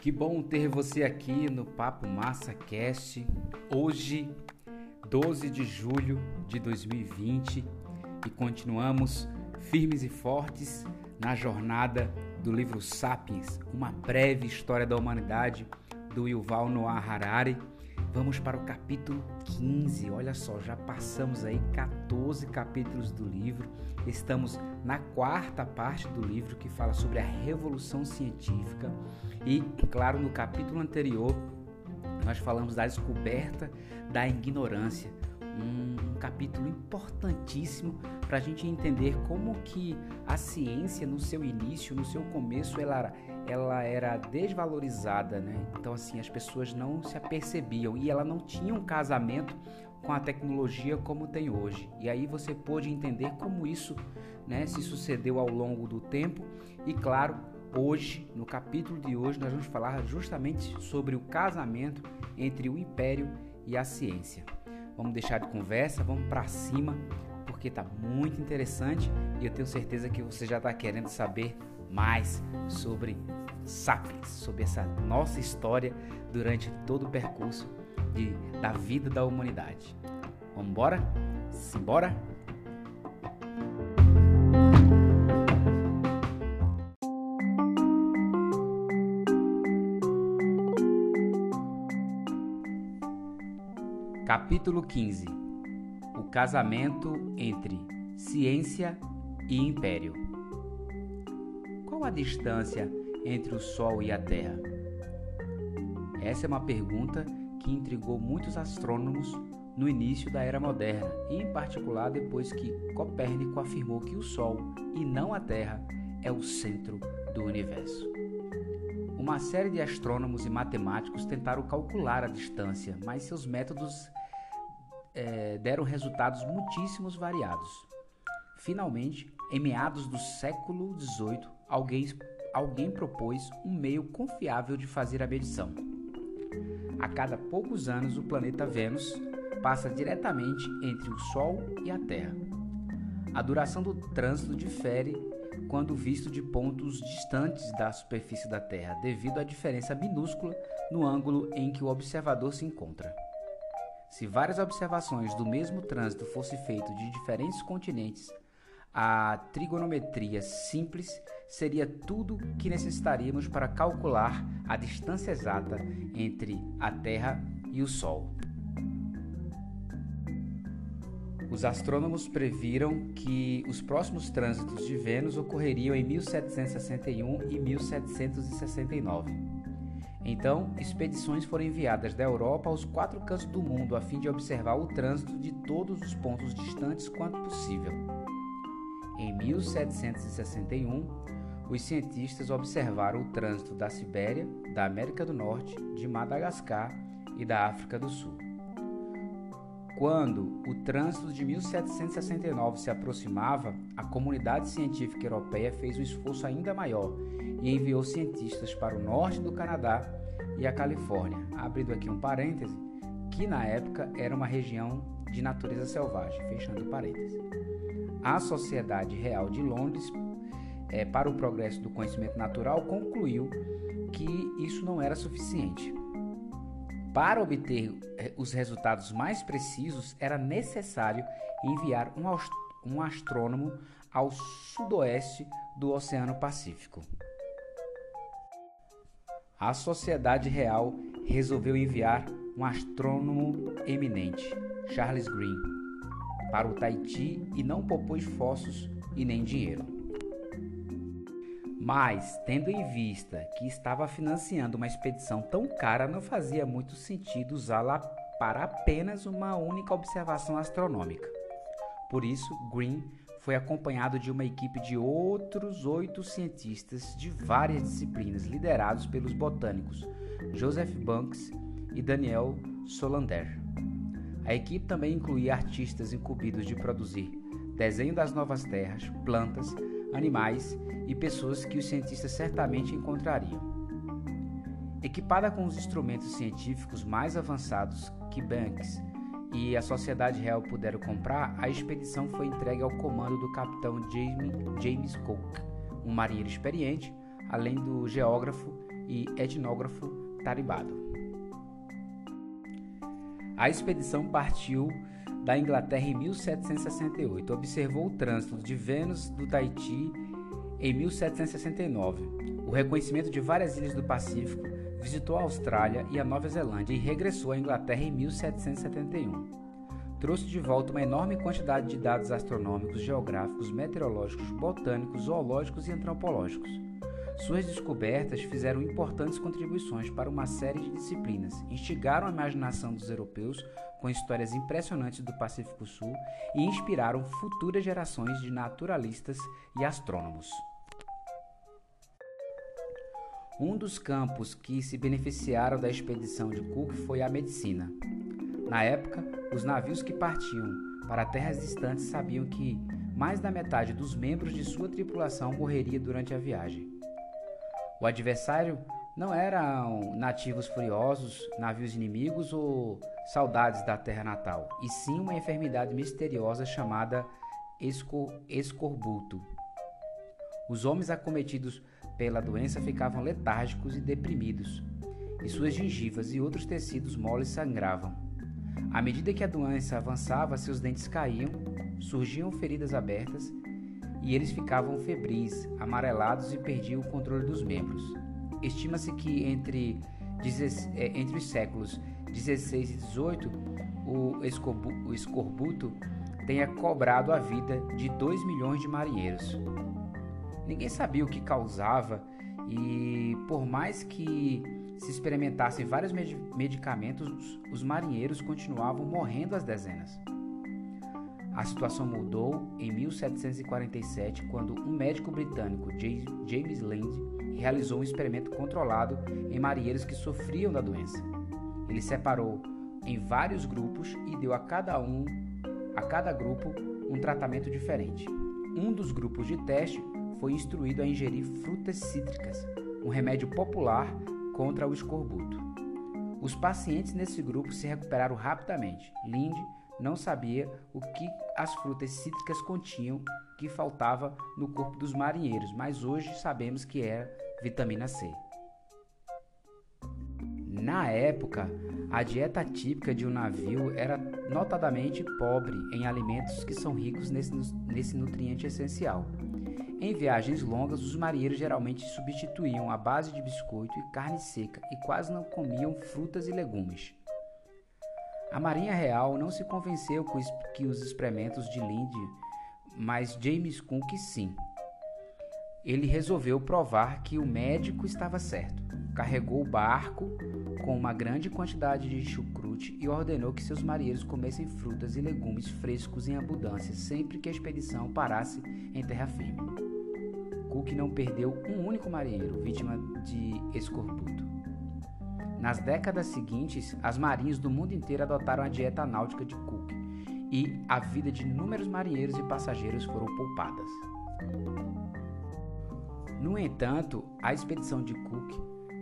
Que bom ter você aqui no Papo Massa Cast. Hoje, 12 de julho de 2020, e continuamos firmes e fortes na jornada do livro Sapiens, uma breve história da humanidade do Yuval Noah Harari. Vamos para o capítulo 15. Olha só, já passamos aí 14 capítulos do livro. Estamos na quarta parte do livro que fala sobre a revolução científica e, claro, no capítulo anterior nós falamos da descoberta da ignorância, um, um capítulo importantíssimo para a gente entender como que a ciência no seu início, no seu começo, ela, ela era desvalorizada, né? Então assim as pessoas não se apercebiam e ela não tinha um casamento com a tecnologia como tem hoje. E aí você pôde entender como isso, né, se sucedeu ao longo do tempo e claro Hoje, no capítulo de hoje, nós vamos falar justamente sobre o casamento entre o império e a ciência. Vamos deixar de conversa, vamos para cima, porque está muito interessante e eu tenho certeza que você já está querendo saber mais sobre Sapiens, sobre essa nossa história durante todo o percurso de, da vida da humanidade. Vamos embora? Simbora? Capítulo 15 O casamento entre ciência e império. A distância entre o Sol e a Terra? Essa é uma pergunta que intrigou muitos astrônomos no início da era moderna, e em particular depois que Copérnico afirmou que o Sol e não a Terra é o centro do universo. Uma série de astrônomos e matemáticos tentaram calcular a distância, mas seus métodos é, deram resultados muitíssimos variados. Finalmente, em meados do século XVIII, alguém, alguém propôs um meio confiável de fazer a medição. A cada poucos anos, o planeta Vênus passa diretamente entre o Sol e a Terra. A duração do trânsito difere quando visto de pontos distantes da superfície da Terra, devido à diferença minúscula no ângulo em que o observador se encontra. Se várias observações do mesmo trânsito fossem feitas de diferentes continentes, a trigonometria simples seria tudo que necessitaríamos para calcular a distância exata entre a Terra e o Sol. Os astrônomos previram que os próximos trânsitos de Vênus ocorreriam em 1761 e 1769. Então, expedições foram enviadas da Europa aos quatro cantos do mundo a fim de observar o trânsito de todos os pontos distantes quanto possível. Em 1761, os cientistas observaram o trânsito da Sibéria, da América do Norte, de Madagascar e da África do Sul. Quando o trânsito de 1769 se aproximava, a comunidade científica europeia fez um esforço ainda maior e enviou cientistas para o norte do Canadá e a Califórnia, abrindo aqui um parêntese, que na época era uma região de natureza selvagem, fechando parêntese. A Sociedade Real de Londres, é, para o progresso do conhecimento natural, concluiu que isso não era suficiente. Para obter eh, os resultados mais precisos, era necessário enviar um, astrônomo ao sudoeste do Oceano Pacífico. A Sociedade Real resolveu enviar um astrônomo eminente, Charles Green, para o Tahiti e não poupou esforços e nem dinheiro. Mas, tendo em vista que estava financiando uma expedição tão cara, não fazia muito sentido usá-la para apenas uma única observação astronômica. Por isso, Green foi acompanhado de uma equipe de outros oito cientistas de várias disciplinas, liderados pelos botânicos Joseph Banks e Daniel Solander. A equipe também incluía artistas incumbidos de produzir desenho das novas terras, plantas, animais e pessoas que os cientistas certamente encontrariam. Equipada com os instrumentos científicos mais avançados que Banks e a Sociedade Real puderam comprar, a expedição foi entregue ao comando do capitão James, James Cook, um marinheiro experiente, além do geógrafo e etnógrafo taribado. A expedição partiu da Inglaterra em 1768, observou o trânsito de Vênus do Tahiti em 1769, o reconhecimento de várias ilhas do Pacífico, visitou a Austrália e a Nova Zelândia e regressou à Inglaterra em 1771. Trouxe de volta uma enorme quantidade de dados astronômicos, geográficos, meteorológicos, botânicos, zoológicos e antropológicos. Suas descobertas fizeram importantes contribuições para uma série de disciplinas, instigaram a imaginação dos europeus com histórias impressionantes do Pacífico Sul e inspiraram futuras gerações de naturalistas e astrônomos. Um dos campos que se beneficiaram da expedição de Cook foi a medicina. Na época, os navios que partiam para terras distantes sabiam que mais da metade dos membros de sua tripulação morreria durante a viagem. O adversário não eram nativos furiosos, navios inimigos ou saudades da terra natal, e sim uma enfermidade misteriosa chamada escor escorbuto. Os homens acometidos pela doença ficavam letárgicos e deprimidos, e suas gengivas e outros tecidos moles sangravam. À medida que a doença avançava, seus dentes caíam, surgiam feridas abertas e eles ficavam febris, amarelados e perdiam o controle dos membros. Estima-se que entre, é, entre os séculos 16 e 18, o, o escorbuto tenha cobrado a vida de 2 milhões de marinheiros. Ninguém sabia o que causava e, por mais que se experimentassem vários medicamentos, os marinheiros continuavam morrendo às dezenas. A situação mudou em 1747, quando um médico britânico, James Lind, realizou um experimento controlado em marinheiros que sofriam da doença. Ele separou em vários grupos e deu a cada um, a cada grupo, um tratamento diferente. Um dos grupos de teste foi instruído a ingerir frutas cítricas, um remédio popular contra o escorbuto. Os pacientes nesse grupo se recuperaram rapidamente. Lind não sabia o que as frutas cítricas continham que faltava no corpo dos marinheiros, mas hoje sabemos que era vitamina C. Na época, a dieta típica de um navio era notadamente pobre em alimentos que são ricos nesse, nesse nutriente essencial. Em viagens longas, os marinheiros geralmente substituíam a base de biscoito e carne seca e quase não comiam frutas e legumes. A Marinha Real não se convenceu que os experimentos de Lindy, mas James Cook sim. Ele resolveu provar que o médico estava certo. Carregou o barco com uma grande quantidade de chucrute e ordenou que seus marinheiros comessem frutas e legumes frescos em abundância sempre que a expedição parasse em terra firme. Cook não perdeu um único marinheiro vítima de escorbuto. Nas décadas seguintes, as marinhas do mundo inteiro adotaram a dieta náutica de Cook e a vida de inúmeros marinheiros e passageiros foram poupadas. No entanto, a expedição de Cook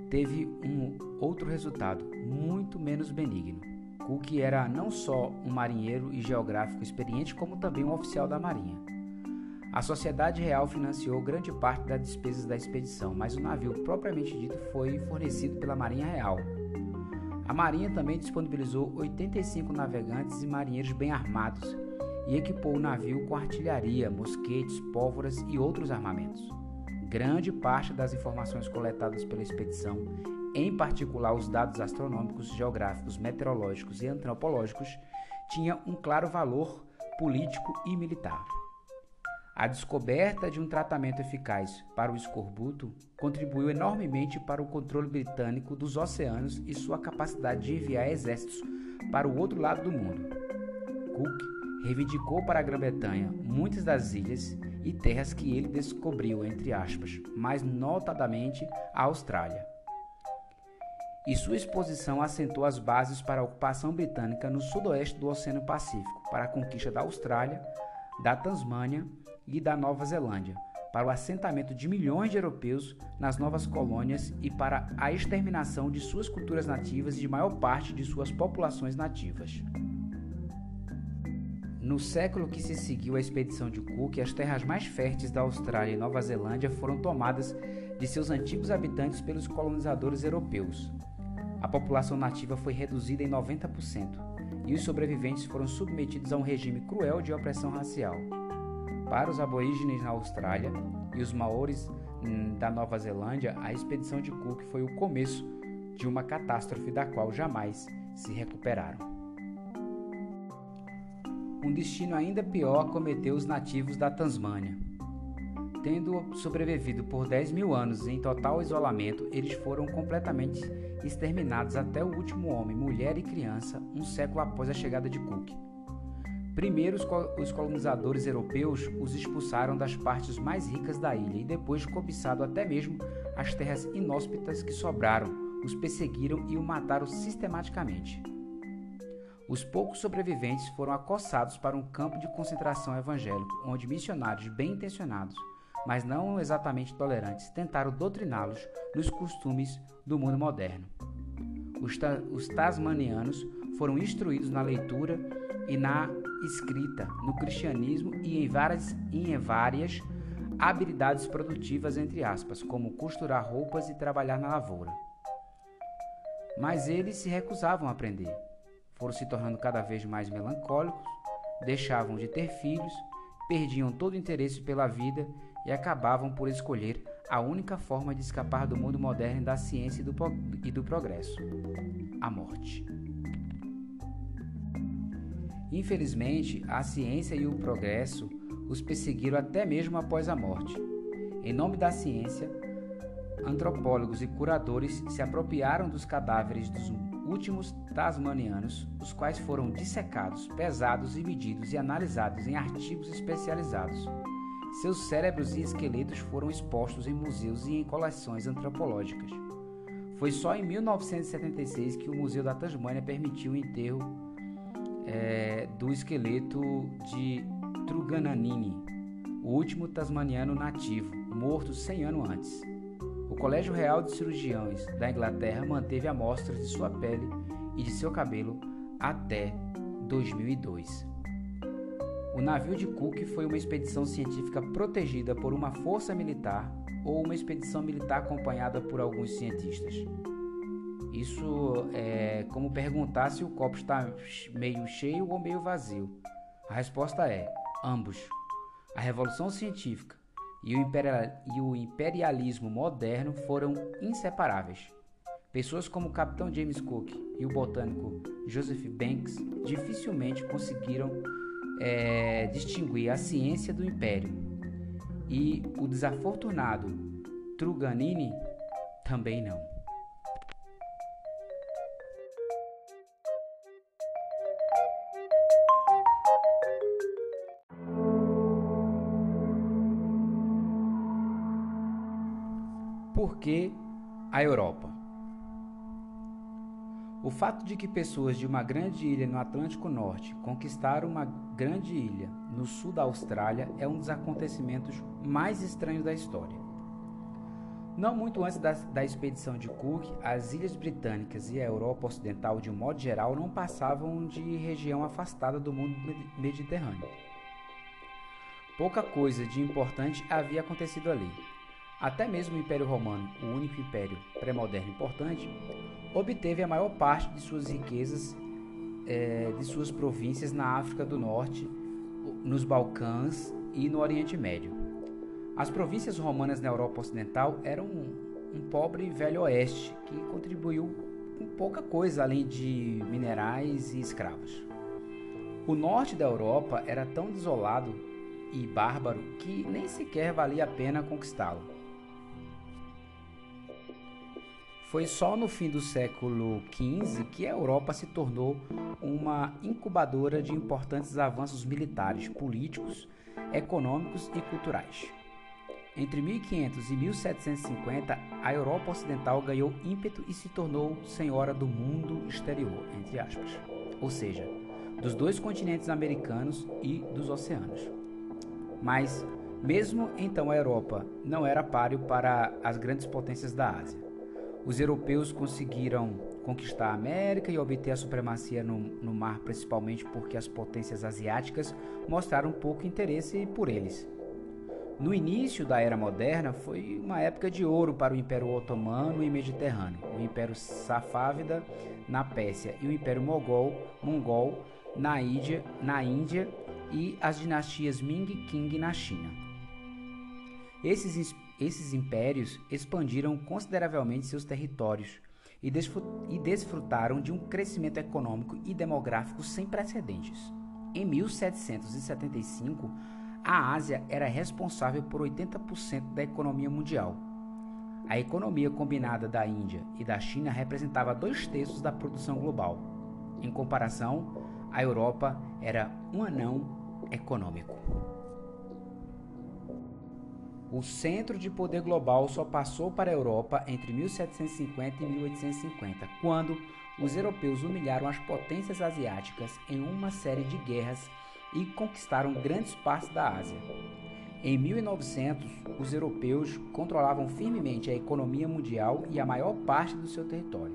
teve um outro resultado, muito menos benigno. Cook era não só um marinheiro e geográfico experiente, como também um oficial da Marinha. A Sociedade Real financiou grande parte das despesas da expedição, mas o navio propriamente dito foi fornecido pela Marinha Real. A Marinha também disponibilizou 85 navegantes e marinheiros bem armados e equipou o navio com artilharia, mosquetes, pólvoras e outros armamentos. Grande parte das informações coletadas pela expedição, em particular os dados astronômicos, geográficos, meteorológicos e antropológicos, tinha um claro valor político e militar. A descoberta de um tratamento eficaz para o escorbuto contribuiu enormemente para o controle britânico dos oceanos e sua capacidade de enviar exércitos para o outro lado do mundo. Cook reivindicou para a Grã-Bretanha muitas das ilhas e terras que ele descobriu, entre aspas, mais notadamente a Austrália. E sua exposição assentou as bases para a ocupação britânica no sudoeste do Oceano Pacífico, para a conquista da Austrália, da Tasmânia e da Nova Zelândia, para o assentamento de milhões de europeus nas novas colônias e para a exterminação de suas culturas nativas e de maior parte de suas populações nativas. No século que se seguiu à expedição de Cook, as terras mais férteis da Austrália e Nova Zelândia foram tomadas de seus antigos habitantes pelos colonizadores europeus. A população nativa foi reduzida em 90% e os sobreviventes foram submetidos a um regime cruel de opressão racial. Para os aborígenes na Austrália e os maores hum, da Nova Zelândia, a expedição de Cook foi o começo de uma catástrofe da qual jamais se recuperaram. Um destino ainda pior acometeu os nativos da Tasmânia. Tendo sobrevivido por 10 mil anos em total isolamento, eles foram completamente exterminados até o último homem, mulher e criança, um século após a chegada de Cook. Primeiro, os colonizadores europeus os expulsaram das partes mais ricas da ilha e depois, cobiçado até mesmo as terras inóspitas que sobraram, os perseguiram e o mataram sistematicamente. Os poucos sobreviventes foram acossados para um campo de concentração evangélico, onde missionários bem intencionados, mas não exatamente tolerantes, tentaram doutriná-los nos costumes do mundo moderno. Os, ta os tasmanianos foram instruídos na leitura e na escrita, no cristianismo e em várias, em várias habilidades produtivas, entre aspas, como costurar roupas e trabalhar na lavoura. Mas eles se recusavam a aprender. Foram se tornando cada vez mais melancólicos, deixavam de ter filhos, perdiam todo o interesse pela vida e acabavam por escolher a única forma de escapar do mundo moderno da ciência e do, e do progresso: a morte. Infelizmente, a ciência e o progresso os perseguiram até mesmo após a morte. Em nome da ciência, antropólogos e curadores se apropriaram dos cadáveres dos últimos tasmanianos, os quais foram dissecados, pesados e medidos e analisados em artigos especializados. Seus cérebros e esqueletos foram expostos em museus e em coleções antropológicas. Foi só em 1976 que o Museu da Tasmânia permitiu o enterro é, do esqueleto de Trugananini, o último tasmaniano nativo, morto 100 anos antes. O Colégio Real de Cirurgiões da Inglaterra manteve amostras de sua pele e de seu cabelo até 2002. O navio de Cook foi uma expedição científica protegida por uma força militar ou uma expedição militar acompanhada por alguns cientistas. Isso é como perguntar se o copo está meio cheio ou meio vazio. A resposta é ambos. A revolução científica e o, imperialismo moderno foram inseparáveis. Pessoas como o capitão James Cook e o botânico Joseph Banks dificilmente conseguiram é, distinguir a ciência do império. E o desafortunado Truganini também não. Que a Europa? O fato de que pessoas de uma grande ilha no Atlântico Norte conquistaram uma grande ilha no sul da Austrália é um dos acontecimentos mais estranhos da história. Não muito antes da, da, expedição de Cook, as ilhas britânicas e a Europa Ocidental, de um modo geral, não passavam de região afastada do mundo mediterrâneo. Pouca coisa de importante havia acontecido ali. Até mesmo o Império Romano, o único império pré-moderno importante, obteve a maior parte de suas riquezas é, de suas províncias na África do Norte, nos Balcãs e no Oriente Médio. As províncias romanas na Europa Ocidental eram um, um pobre velho oeste que contribuiu com pouca coisa além de minerais e escravos. O norte da Europa era tão desolado e bárbaro que nem sequer valia a pena conquistá-lo. Foi só no fim do século XV que a Europa se tornou uma incubadora de importantes avanços militares, políticos, econômicos e culturais. Entre 1500 e 1750, a Europa Ocidental ganhou ímpeto e se tornou senhora do mundo exterior, entre aspas, ou seja, dos dois continentes americanos e dos oceanos. Mas, mesmo então, a Europa não era páreo para as grandes potências da Ásia os europeus conseguiram conquistar a América e obter a supremacia no, no mar, principalmente porque as potências asiáticas mostraram pouco interesse por eles. No início da Era Moderna, foi uma época de ouro para o Império Otomano e Mediterrâneo, o Império Safávida na Pérsia e o Império Mogol, Mongol na Índia, na Índia e as dinastias Ming e Qing na China. Esses, esses impérios expandiram consideravelmente seus territórios e, desfrutaram de um crescimento econômico e demográfico sem precedentes. Em 1775, a Ásia era responsável por 80% da economia mundial. A economia combinada da Índia e da China representava dois terços da produção global. Em comparação, a Europa era um anão econômico. O centro de poder global só passou para a Europa entre 1750 e 1850, quando os europeus humilharam as potências asiáticas em uma série de guerras e conquistaram grandes partes da Ásia. Em 1900, os europeus controlavam firmemente a economia mundial e a maior parte do seu território.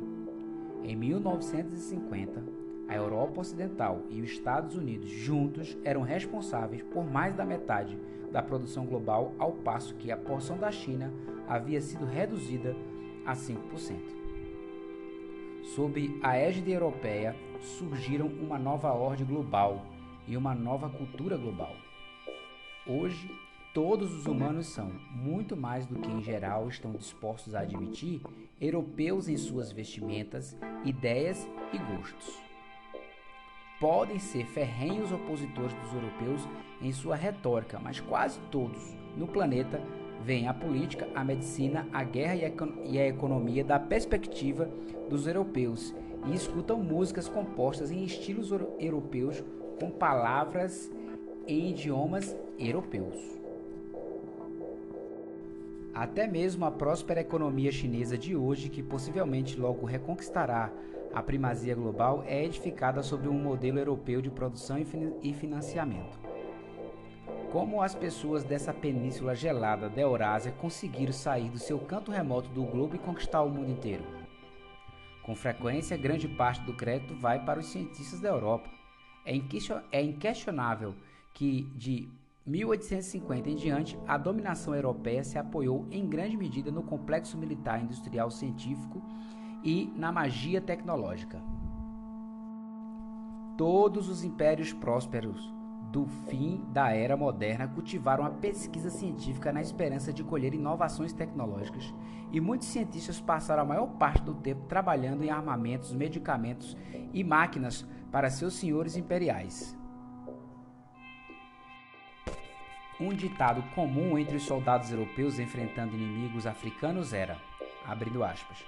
Em 1950, a Europa Ocidental e os Estados Unidos juntos eram responsáveis por mais da metade da produção global, ao passo que a porção da China havia sido reduzida a 5%. Sob a égide europeia, surgiram uma nova ordem global e uma nova cultura global. Hoje, todos os humanos são, muito mais do que em geral estão dispostos a admitir, europeus em suas vestimentas, ideias e gostos. Podem ser ferrenhos opositores dos europeus em sua retórica, mas quase todos no planeta veem a política, a medicina, a guerra e a economia da perspectiva dos europeus e escutam músicas compostas em estilos europeus com palavras em idiomas europeus. Até mesmo a próspera economia chinesa de hoje, que possivelmente logo reconquistará a primazia global, é edificada sobre um modelo europeu de produção e financiamento. Como as pessoas dessa península gelada da Eurásia conseguiram sair do seu canto remoto do globo e conquistar o mundo inteiro? Com frequência, grande parte do crédito vai para os cientistas da Europa, é, é inquestionável que de 1850 em diante, a dominação europeia se apoiou em grande medida no complexo militar industrial científico e na magia tecnológica. Todos os impérios prósperos do fim da era moderna cultivaram a pesquisa científica na esperança de colher inovações tecnológicas, e muitos cientistas passaram a maior parte do tempo trabalhando em armamentos, medicamentos e máquinas para seus senhores imperiais. Um ditado comum entre os soldados europeus enfrentando inimigos africanos era, abrindo aspas,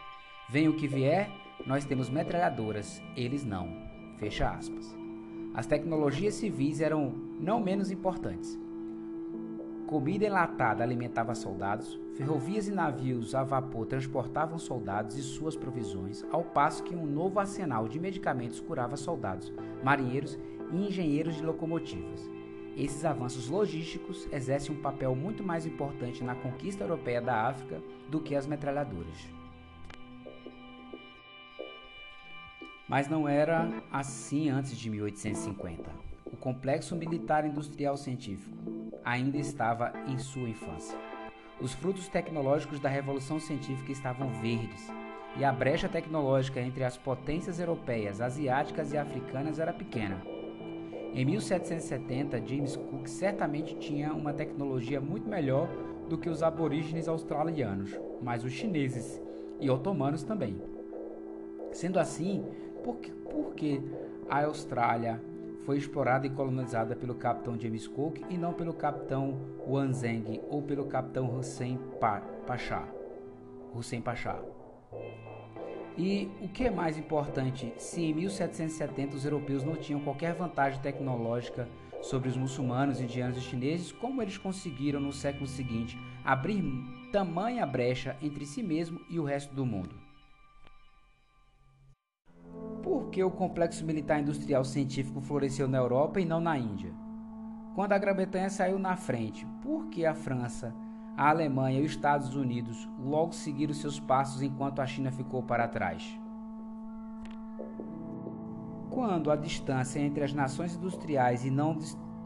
venha o que vier, nós temos metralhadoras, eles não, fecha aspas. As tecnologias civis eram não menos importantes. Comida enlatada alimentava soldados, ferrovias e navios a vapor transportavam soldados e suas provisões, ao passo que um novo arsenal de medicamentos curava soldados, marinheiros e engenheiros de locomotivas. Esses avanços logísticos exercem um papel muito mais importante na conquista europeia da África do que as metralhadoras. Mas não era assim antes de 1850. O complexo militar industrial científico ainda estava em sua infância. Os frutos tecnológicos da revolução científica estavam verdes, e a brecha tecnológica entre as potências europeias, asiáticas e africanas era pequena. Em 1770, James Cook certamente tinha uma tecnologia muito melhor do que os aborígenes australianos, mas os chineses e otomanos também. Sendo assim, por que, por que a Austrália foi explorada e colonizada pelo capitão James Cook e não pelo capitão Wanzeng ou pelo capitão Hussein Pasha. Hussein Pasha. E o que é mais importante, se em 1770 os europeus não tinham qualquer vantagem tecnológica sobre os muçulmanos, indianos e chineses, como eles conseguiram no século seguinte abrir tamanha brecha entre si mesmo e o resto do mundo? Por que o complexo militar industrial científico floresceu na Europa e não na Índia? Quando a Grã-Bretanha saiu na frente, por que a França, a Alemanha e os Estados Unidos logo seguiram seus passos enquanto a China ficou para trás? quando a distância entre as nações industriais e não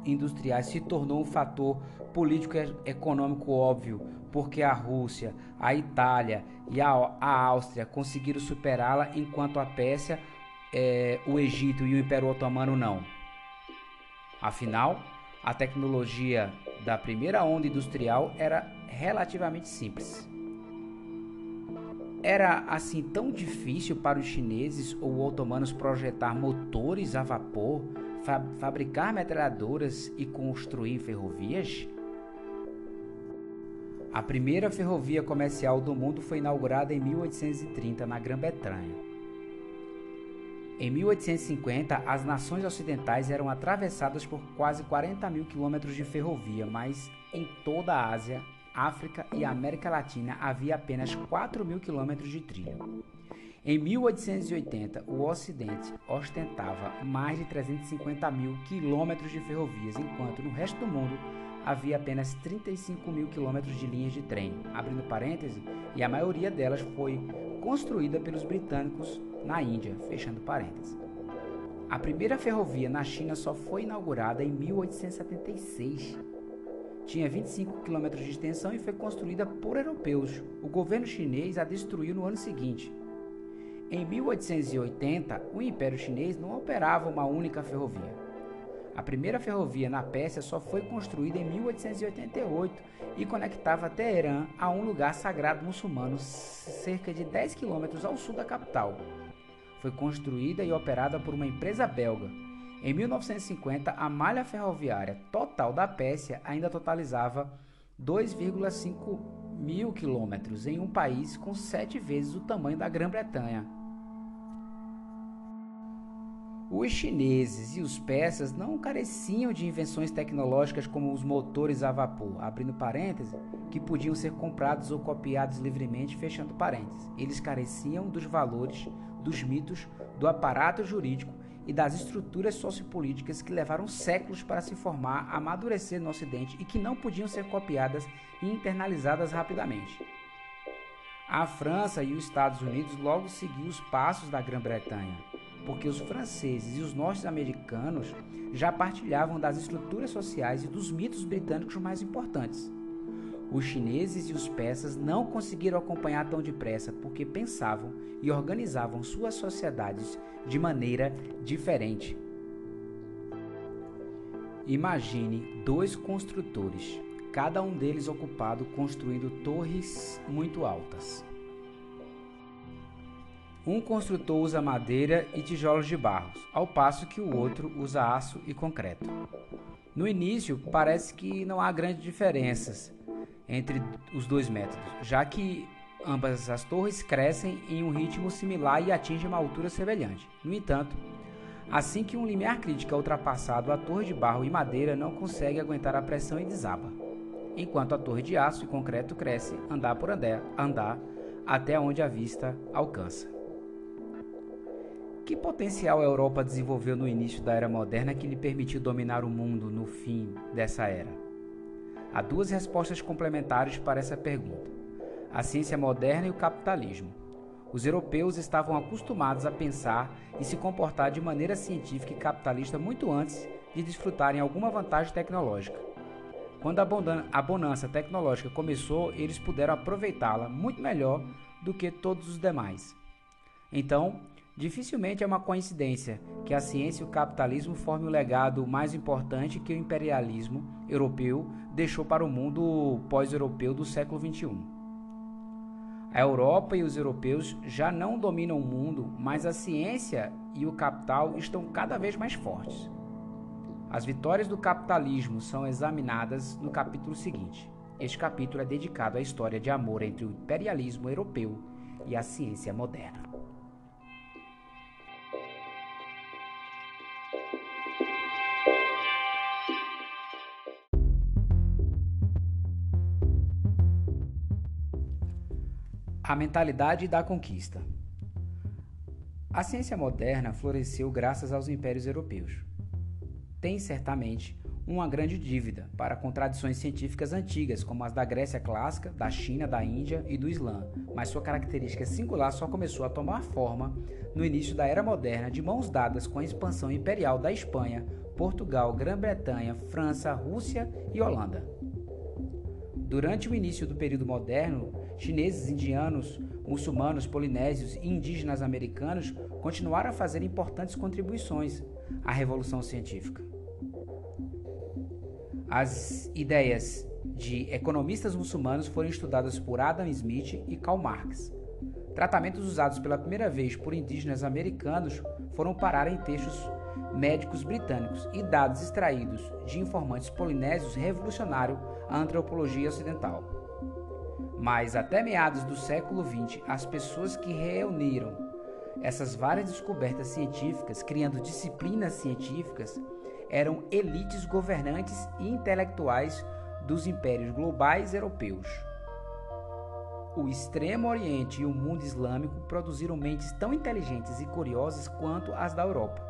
industriais se tornou um fator político e econômico óbvio, porque a Rússia, a Itália e a, Áustria conseguiram superá-la, enquanto a Pérsia, é, o Egito e o Império Otomano não. Afinal, a tecnologia da primeira onda industrial era relativamente simples. Era assim tão difícil para os chineses ou otomanos projetar motores a vapor, fa fabricar metralhadoras e construir ferrovias? A primeira ferrovia comercial do mundo foi inaugurada em 1830 na Grã-Bretanha. Em 1850, as nações ocidentais eram atravessadas por quase 40 mil quilômetros de ferrovia, mas em toda a Ásia África e América Latina havia apenas 4 mil quilômetros de trilho. Em 1880, o Ocidente ostentava mais de 350 mil quilômetros de ferrovias, enquanto no resto do mundo havia apenas 35 mil quilômetros de linhas de trem, abrindo parêntese, e a maioria delas foi construída pelos britânicos na Índia, fechando parênteses. A primeira ferrovia na China só foi inaugurada em 1876 tinha 25 km de extensão e foi construída por europeus. O governo chinês a destruiu no ano seguinte. Em 1880, o Império Chinês não operava uma única ferrovia. A primeira ferrovia na Pérsia só foi construída em 1888 e conectava Teherã a um lugar sagrado muçulmano cerca de 10 quilômetros ao sul da capital. Foi construída e operada por uma empresa belga, em 1950, a malha ferroviária total da Pérsia ainda totalizava 2,5 mil quilômetros em um país com sete vezes o tamanho da Grã-Bretanha. Os chineses e os persas não careciam de invenções tecnológicas como os motores a vapor, abrindo parênteses, que podiam ser comprados ou copiados livremente, fechando parênteses. Eles careciam dos valores, dos mitos, do aparato jurídico e das estruturas sociopolíticas que levaram séculos para se formar, amadurecer no Ocidente e que não podiam ser copiadas e internalizadas rapidamente. A França e os Estados Unidos logo seguiram os passos da Grã-Bretanha, porque os franceses e os norte-americanos já partilhavam das estruturas sociais e dos mitos britânicos mais importantes. Os chineses e os persas não conseguiram acompanhar tão depressa porque pensavam e organizavam suas sociedades de maneira diferente. Imagine dois construtores, cada um deles ocupado construindo torres muito altas. Um construtor usa madeira e tijolos de barro, ao passo que o outro usa aço e concreto. No início, parece que não há grandes diferenças, entre os dois métodos, já que ambas as torres crescem em um ritmo similar e atingem uma altura semelhante. No entanto, assim que um limiar crítico é ultrapassado, a torre de barro e madeira não consegue aguentar a pressão e desaba, enquanto a torre de aço e concreto cresce andar por andar, andar até onde a vista alcança. Que potencial a Europa desenvolveu no início da era moderna que lhe permitiu dominar o mundo no fim dessa era? Há duas respostas complementares para essa pergunta: a ciência moderna e o capitalismo. Os europeus estavam acostumados a pensar e se comportar de maneira científica e capitalista muito antes de desfrutarem alguma vantagem tecnológica. Quando a bonança tecnológica começou, eles puderam aproveitá-la muito melhor do que todos os demais. Então, Dificilmente é uma coincidência que a ciência e o capitalismo formem o legado mais importante que o imperialismo europeu deixou para o mundo pós-europeu do século XXI. A Europa e os europeus já não dominam o mundo, mas a ciência e o capital estão cada vez mais fortes. As vitórias do capitalismo são examinadas no capítulo seguinte. Este capítulo é dedicado à história de amor entre o imperialismo europeu e a ciência moderna. A mentalidade da conquista. A ciência moderna floresceu graças aos impérios europeus. Tem certamente uma grande dívida para contradições científicas antigas, como as da Grécia clássica, da China, da Índia e do Islã, mas sua característica singular só começou a tomar forma no início da Era Moderna, de mãos dadas com a expansão imperial da Espanha, Portugal, Grã-Bretanha, França, Rússia e Holanda. Durante o início do período moderno, chineses, indianos, muçulmanos, polinésios e indígenas americanos continuaram a fazer importantes contribuições à revolução científica. As ideias de economistas muçulmanos foram estudadas por Adam Smith e Karl Marx. Tratamentos usados pela primeira vez por indígenas americanos foram parar em textos médicos britânicos e dados extraídos de informantes polinésios revolucionaram a antropologia ocidental. Mas até meados do século XX, as pessoas que reuniram essas várias descobertas científicas, criando disciplinas científicas, eram elites governantes e intelectuais dos impérios globais europeus. O Extremo Oriente e o mundo islâmico produziram mentes tão inteligentes e curiosas quanto as da Europa.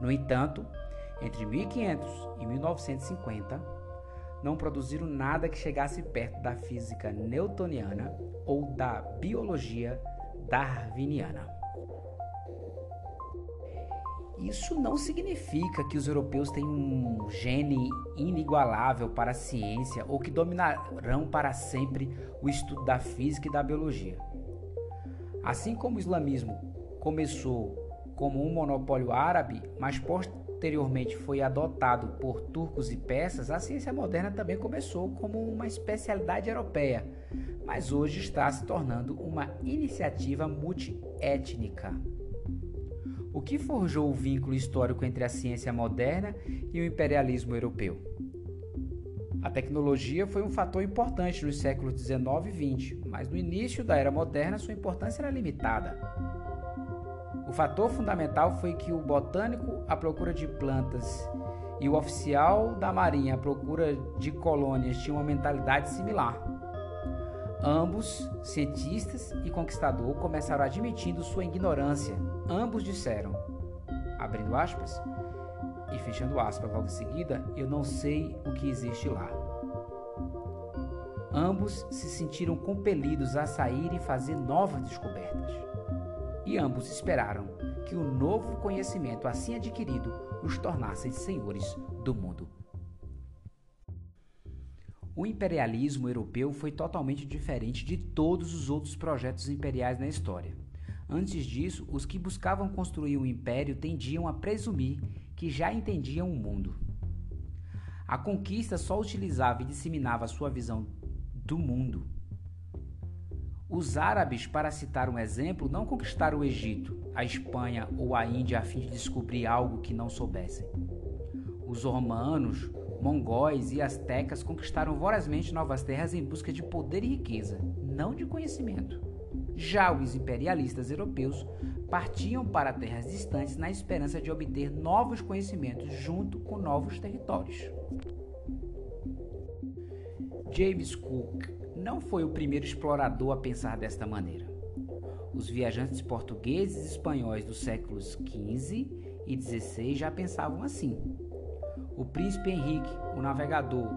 No entanto, entre 1500 e 1950, não produziram nada que chegasse perto da física newtoniana ou da biologia darwiniana. Isso não significa que os europeus têm um gene inigualável para a ciência ou que dominarão para sempre o estudo da física e da biologia. Assim como o islamismo começou como um monopólio árabe, mas posteriormente foi adotado por turcos e persas, a ciência moderna também começou como uma especialidade europeia, mas hoje está se tornando uma iniciativa multiétnica o que forjou o vínculo histórico entre a ciência moderna e o imperialismo europeu. A tecnologia foi um fator importante nos séculos 19 e 20, mas no início da era moderna sua importância era limitada. O fator fundamental foi que o botânico à procura de plantas e o oficial da marinha à procura de colônias tinham uma mentalidade similar. Ambos, cientistas e conquistador, começaram admitindo sua ignorância. Ambos disseram, abrindo aspas e fechando aspas logo em seguida, eu não sei o que existe lá. Ambos se sentiram compelidos a sair e fazer novas descobertas. E ambos esperaram que o novo conhecimento assim adquirido os tornasse senhores do mundo. O imperialismo europeu foi totalmente diferente de todos os outros projetos imperiais na história. Antes disso, os que buscavam construir um império tendiam a presumir que já entendiam o mundo. A conquista só utilizava e disseminava sua visão do mundo. Os árabes, para citar um exemplo, não conquistaram o Egito, a Espanha ou a Índia a fim de descobrir algo que não soubessem. Os romanos mongóis e astecas conquistaram vorazmente novas terras em busca de poder e riqueza, não de conhecimento. Já os imperialistas europeus partiam para terras distantes na esperança de obter novos conhecimentos junto com novos territórios. James Cook não foi o primeiro explorador a pensar desta maneira. Os viajantes portugueses e espanhóis dos séculos XV e XVI já pensavam assim o príncipe Henrique, o navegador,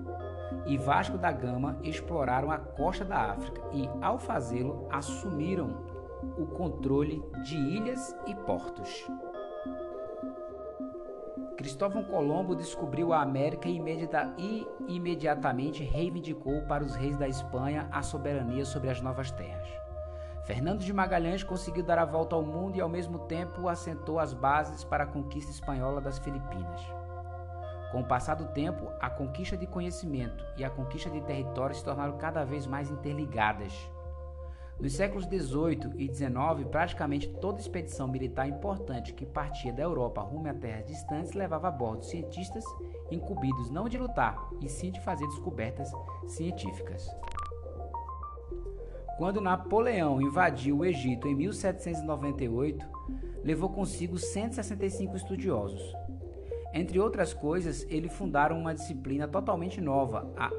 e Vasco da Gama exploraram a costa da África e, ao fazê-lo, assumiram o controle de ilhas e portos. Cristóvão Colombo descobriu a América e, e imediatamente reivindicou para os reis da Espanha a soberania sobre as novas terras. Fernando de Magalhães conseguiu dar a volta ao mundo e, ao mesmo tempo, assentou as bases para a conquista espanhola das Filipinas. Com o passar do tempo, a conquista de conhecimento e a conquista de território se tornaram cada vez mais interligadas. Nos séculos XVIII e XIX, praticamente toda expedição militar importante que partia da Europa rumo a terras distantes levava a bordo cientistas incumbidos não de lutar, e sim de fazer descobertas científicas. Quando Napoleão invadiu o Egito em 1798, levou consigo 165 estudiosos, entre outras coisas, eles fundaram uma disciplina totalmente nova, a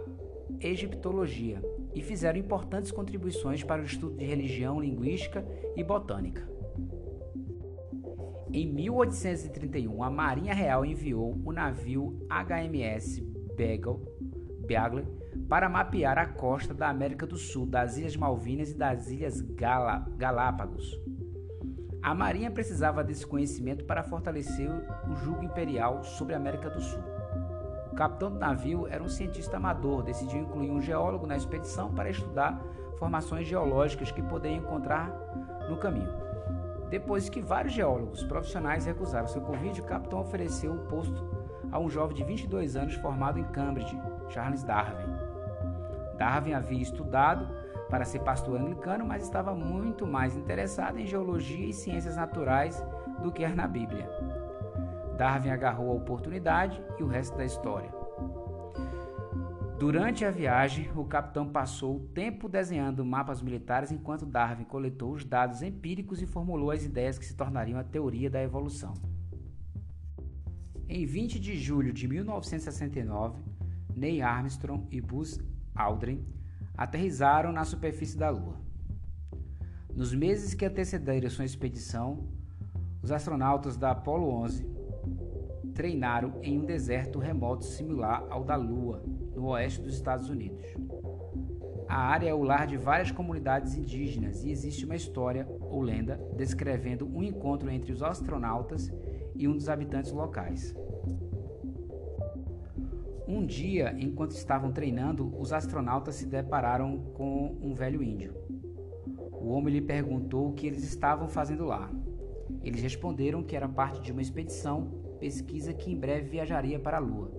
egiptologia, e fizeram importantes contribuições para o estudo de religião, linguística e botânica. Em 1831, a Marinha Real enviou o navio HMS Beagle, Beagle para mapear a costa da América do Sul, das Ilhas Malvinas e das Ilhas Galá Galápagos. A Marinha precisava desse conhecimento para fortalecer o jugo imperial sobre a América do Sul. O capitão do navio era um cientista amador, decidiu incluir um geólogo na expedição para estudar formações geológicas que poderiam encontrar no caminho. Depois que vários geólogos profissionais recusaram seu convite, o capitão ofereceu o posto a um jovem de 22 anos formado em Cambridge, Charles Darwin. Darwin havia estudado para ser pastor anglicano, mas estava muito mais interessado em geologia e ciências naturais do que na Bíblia. Darwin agarrou a oportunidade e o resto da história. Durante a viagem, o capitão passou o tempo desenhando mapas militares enquanto Darwin coletou os dados empíricos e formulou as ideias que se tornariam a teoria da evolução. Em 20 de julho de 1969, Neil Armstrong e Buzz Aldrin aterrizaram na superfície da Lua. Nos meses que antecederam sua expedição, os astronautas da Apollo 11 treinaram em um deserto remoto similar ao da Lua, no oeste dos Estados Unidos. A área é o lar de várias comunidades indígenas e existe uma história ou lenda descrevendo um encontro entre os astronautas e um dos habitantes locais. Um dia, enquanto estavam treinando, os astronautas se depararam com um velho índio. O homem lhe perguntou o que eles estavam fazendo lá. Eles responderam que era parte de uma expedição pesquisa que em breve viajaria para a Lua.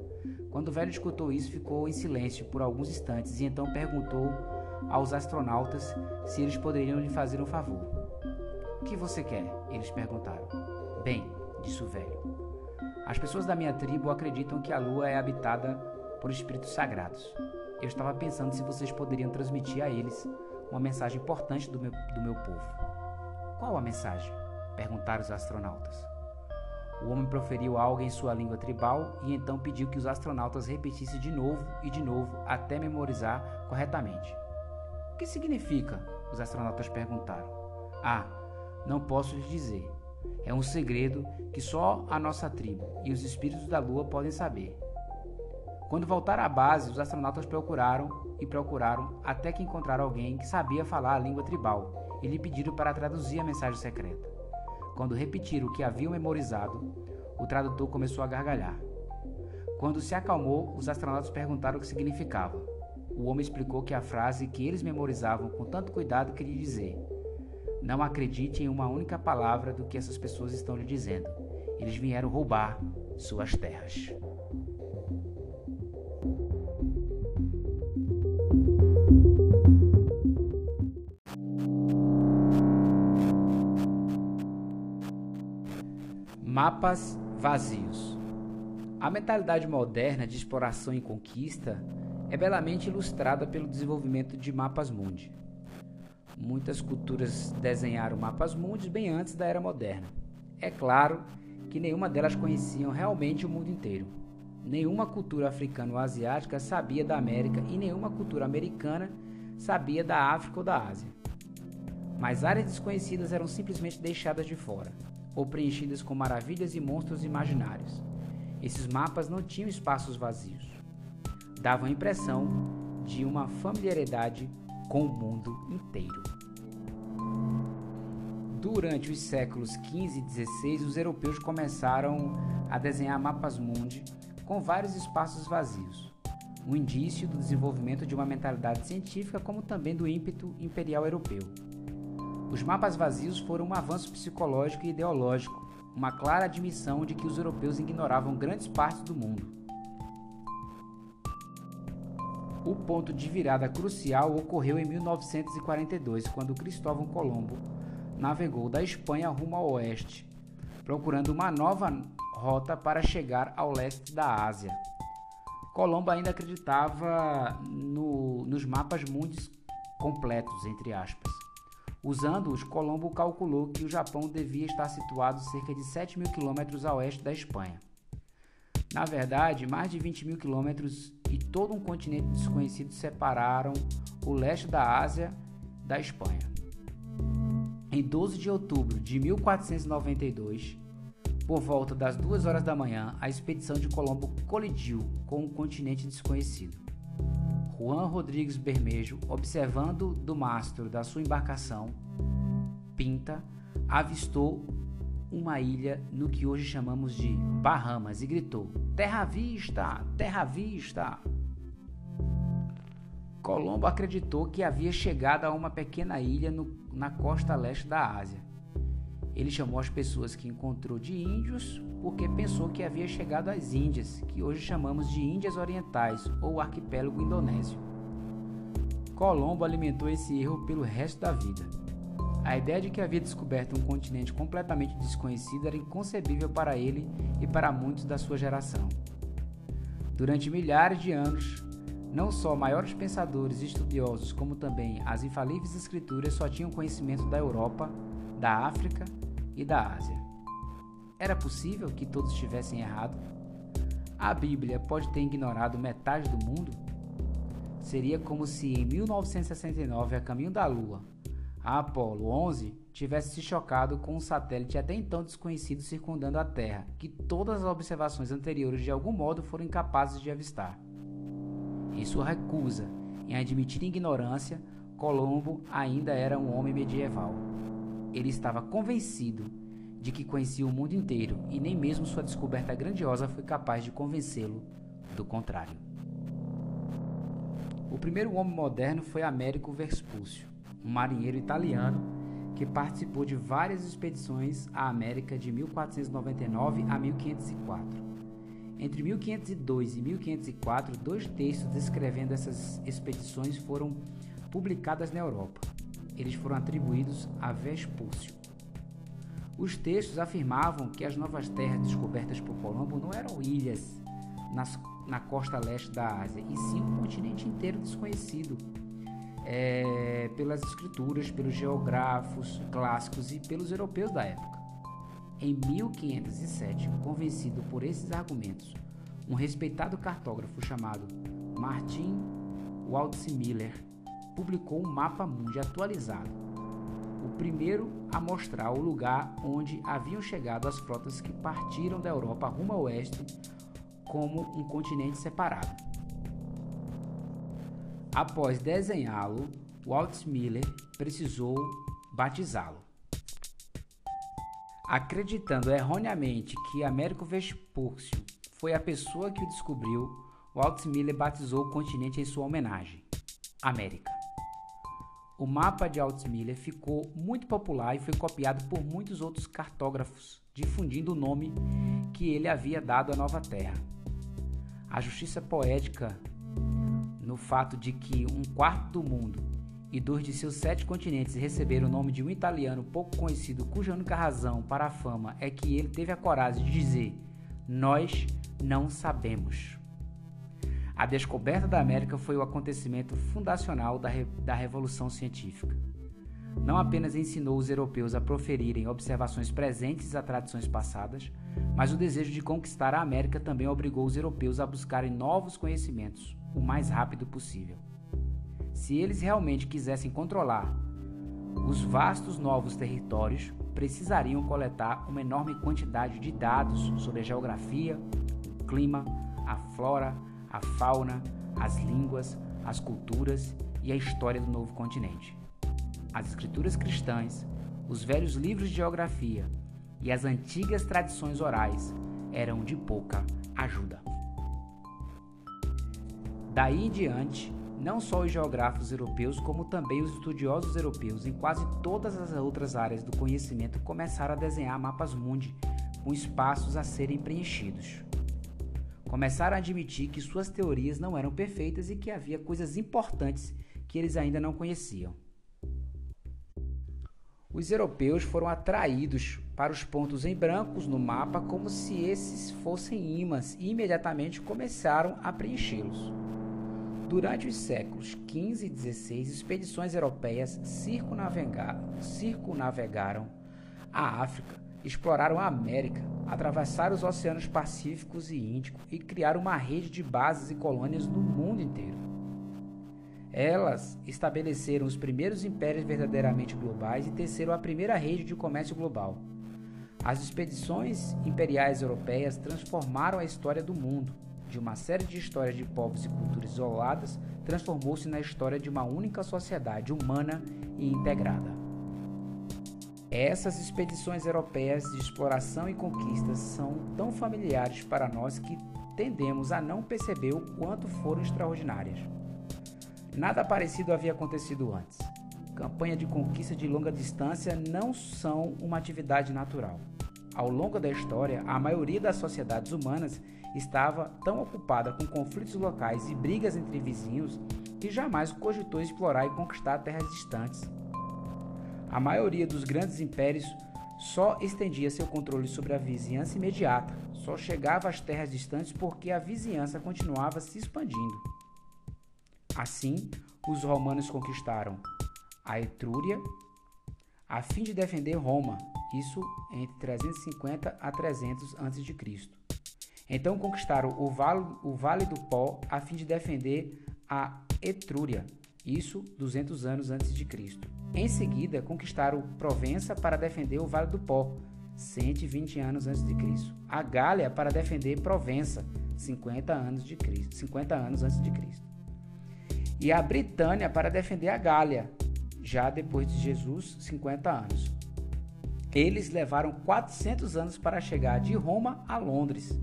Quando o velho escutou isso, ficou em silêncio por alguns instantes e então perguntou aos astronautas se eles poderiam lhe fazer um favor. O que você quer? Eles perguntaram. Bem, disse o velho. As pessoas da minha tribo acreditam que a Lua é habitada por espíritos sagrados. Eu estava pensando se vocês poderiam transmitir a eles uma mensagem importante do meu, do meu povo. Qual a mensagem? perguntaram os astronautas. O homem proferiu algo em sua língua tribal e então pediu que os astronautas repetissem de novo e de novo até memorizar corretamente. O que significa? Os astronautas perguntaram. Ah, não posso lhe dizer. É um segredo que só a nossa tribo e os espíritos da Lua podem saber. Quando voltaram à base, os astronautas procuraram e procuraram até que encontraram alguém que sabia falar a língua tribal e lhe pediram para traduzir a mensagem secreta. Quando repetiram o que haviam memorizado, o tradutor começou a gargalhar. Quando se acalmou, os astronautas perguntaram o que significava. O homem explicou que a frase que eles memorizavam com tanto cuidado queria dizer: Não acredite em uma única palavra do que essas pessoas estão lhe dizendo. Eles vieram roubar suas terras. Mapas vazios. A mentalidade moderna de exploração e conquista é belamente ilustrada pelo desenvolvimento de mapas mundi. Muitas culturas desenharam mapas mundi bem antes da era moderna. É claro que nenhuma delas conheciam realmente o mundo inteiro. Nenhuma cultura africana ou asiática sabia da América e nenhuma cultura americana sabia da África ou da Ásia. Mas áreas desconhecidas eram simplesmente deixadas de fora ou preenchidas com maravilhas e monstros imaginários. Esses mapas não tinham espaços vazios. Davam a impressão de uma familiaridade com o mundo inteiro. Durante os séculos XV e XVI, os europeus começaram a desenhar mapas mundi com vários espaços vazios, um indício do desenvolvimento de uma mentalidade científica, como também do ímpeto imperial europeu. Os mapas vazios foram um avanço psicológico e ideológico, uma clara admissão de que os europeus ignoravam grandes partes do mundo. O ponto de virada crucial ocorreu em 1942, quando Cristóvão Colombo navegou da Espanha rumo ao oeste, procurando uma nova rota para chegar ao leste da Ásia. Colombo ainda acreditava no, nos mapas mundos completos, entre aspas. Usando-os, Colombo calculou que o Japão devia estar situado cerca de 7 mil quilômetros a oeste da Espanha. Na verdade, mais de 20 mil quilômetros e todo um continente desconhecido separaram o leste da Ásia da Espanha. Em 12 de outubro de 1492, Por volta das duas horas da manhã, a expedição de Colombo colidiu com um continente desconhecido. Juan Rodrigues Bermejo, observando do mastro da sua embarcação, Pinta, avistou uma ilha no que hoje chamamos de Bahamas e gritou: Terra à vista! Terra à vista! Colombo acreditou que havia chegado a uma pequena ilha no, na costa leste da Ásia. Ele chamou as pessoas que encontrou de índios porque pensou que havia chegado às Índias, que hoje chamamos de Índias Orientais ou arquipélago indonésio. Colombo alimentou esse erro pelo resto da vida. A ideia de que havia descoberto um continente completamente desconhecido era inconcebível para ele e para muitos da sua geração. Durante milhares de anos, não só maiores pensadores e estudiosos, como também as infalíveis escrituras só tinham conhecimento da Europa, da África e da Ásia. Era possível que todos estivessem errado? A Bíblia pode ter ignorado metade do mundo? Seria como se em 1969, a caminho da Lua, a Apollo 11 tivesse se chocado com um satélite até então desconhecido circundando a Terra, que todas as observações anteriores de algum modo foram incapazes de avistar. Em sua recusa em admitir ignorância, Colombo ainda era um homem medieval. Ele estava convencido de que conhecia o mundo inteiro e nem mesmo sua descoberta grandiosa foi capaz de convencê-lo do contrário. O primeiro homem moderno foi Américo Vespúcio um marinheiro italiano que participou de várias expedições à América de 1499 a 1504. Entre 1502 e 1504, dois textos descrevendo essas expedições foram publicados na Europa. Eles foram atribuídos a Vespúcio. Os textos afirmavam que as novas terras descobertas por Colombo não eram ilhas nas, na costa leste da Ásia, e sim um continente inteiro desconhecido, é, pelas escrituras, pelos geógrafos clássicos e pelos europeus da época. Em 1507, convencido por esses argumentos, um respeitado cartógrafo chamado Martin Waldseemüller publicou um mapa mundi atualizado, o primeiro a mostrar o lugar onde haviam chegado as frotas que partiram da Europa rumo ao oeste como um continente separado. Após desenhá-lo, Walt Miller precisou batizá-lo. Acreditando erroneamente que Américo Vespúcio foi a pessoa que o descobriu, Walt Miller batizou o continente em sua homenagem, América. O mapa de Miller ficou muito popular e foi copiado por muitos outros cartógrafos, difundindo o nome que ele havia dado à nova terra. A justiça poética no fato de que um quarto do mundo e dois de seus sete continentes receberam o nome de um italiano pouco conhecido, cuja única razão para a fama é que ele teve a coragem de dizer: Nós não sabemos. A descoberta da América foi o acontecimento fundacional da, re da Revolução Científica. Não apenas ensinou os europeus a proferirem observações presentes a tradições passadas, mas o desejo de conquistar a América também obrigou os europeus a buscarem novos conhecimentos, o mais rápido possível. Se eles realmente quisessem controlar os vastos novos territórios, precisariam coletar uma enorme quantidade de dados sobre a geografia, o clima, a flora, a fauna, as línguas, as culturas e a história do novo continente. As escrituras cristãs, os velhos livros de geografia e as antigas tradições orais eram de pouca ajuda. Daí em diante, não só os geógrafos europeus, como também os estudiosos europeus em quase todas as outras áreas do conhecimento começaram a desenhar mapas mundi com espaços a serem preenchidos. Começaram a admitir que suas teorias não eram perfeitas e que havia coisas importantes que eles ainda não conheciam. Os europeus foram atraídos para os pontos em brancos no mapa como se esses fossem imãs e imediatamente começaram a preenchê-los. Durante os séculos XV e XVI, expedições europeias circunnavegaram a África, exploraram a América, atravessaram os oceanos Pacíficos e Índico e criaram uma rede de bases e colônias no mundo inteiro. Elas estabeleceram os primeiros impérios verdadeiramente globais e teceram a primeira rede de comércio global. As expedições imperiais europeias transformaram a história do mundo. De uma série de histórias de povos e culturas isoladas, transformou-se na história de uma única sociedade humana e integrada. Essas expedições europeias de exploração e conquista são tão familiares para nós que tendemos a não perceber o quanto foram extraordinárias. Nada parecido havia acontecido antes. Campanha de conquista de longa distância não são uma atividade natural. Ao longo da história, a maioria das sociedades humanas estava tão ocupada com conflitos locais e brigas entre vizinhos que jamais cogitou explorar e conquistar terras distantes. A maioria dos grandes impérios só estendia seu controle sobre a vizinhança imediata, só chegava às terras distantes porque a vizinhança continuava se expandindo. Assim, os romanos conquistaram a Etrúria a fim de defender Roma, isso entre 350 a 300 a.C. Então conquistaram o vale, o vale do Pó a fim de defender a Etrúria, isso 200 anos antes de Cristo. Em seguida, conquistaram Provença para defender o Vale do Pó, 120 anos antes de Cristo. A Gália para defender Provença, 50 anos de Cristo, 50 anos antes de Cristo. E a Britânia para defender a Gália, já depois de Jesus, 50 anos. Eles levaram 400 anos para chegar de Roma a Londres.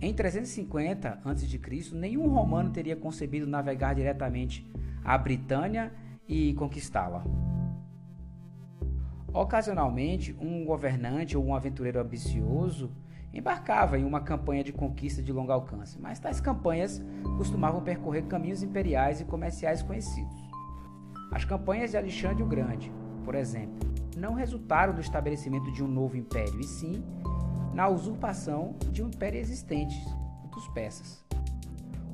Em 350 a.C., nenhum romano teria concebido navegar diretamente a Britânia e conquistá-la. Ocasionalmente, um governante ou um aventureiro ambicioso embarcava em uma campanha de conquista de longo alcance, mas tais campanhas costumavam percorrer caminhos imperiais e comerciais conhecidos. As campanhas de Alexandre o Grande, por exemplo, não resultaram do estabelecimento de um novo império, e sim na usurpação de um império existente, dos persas.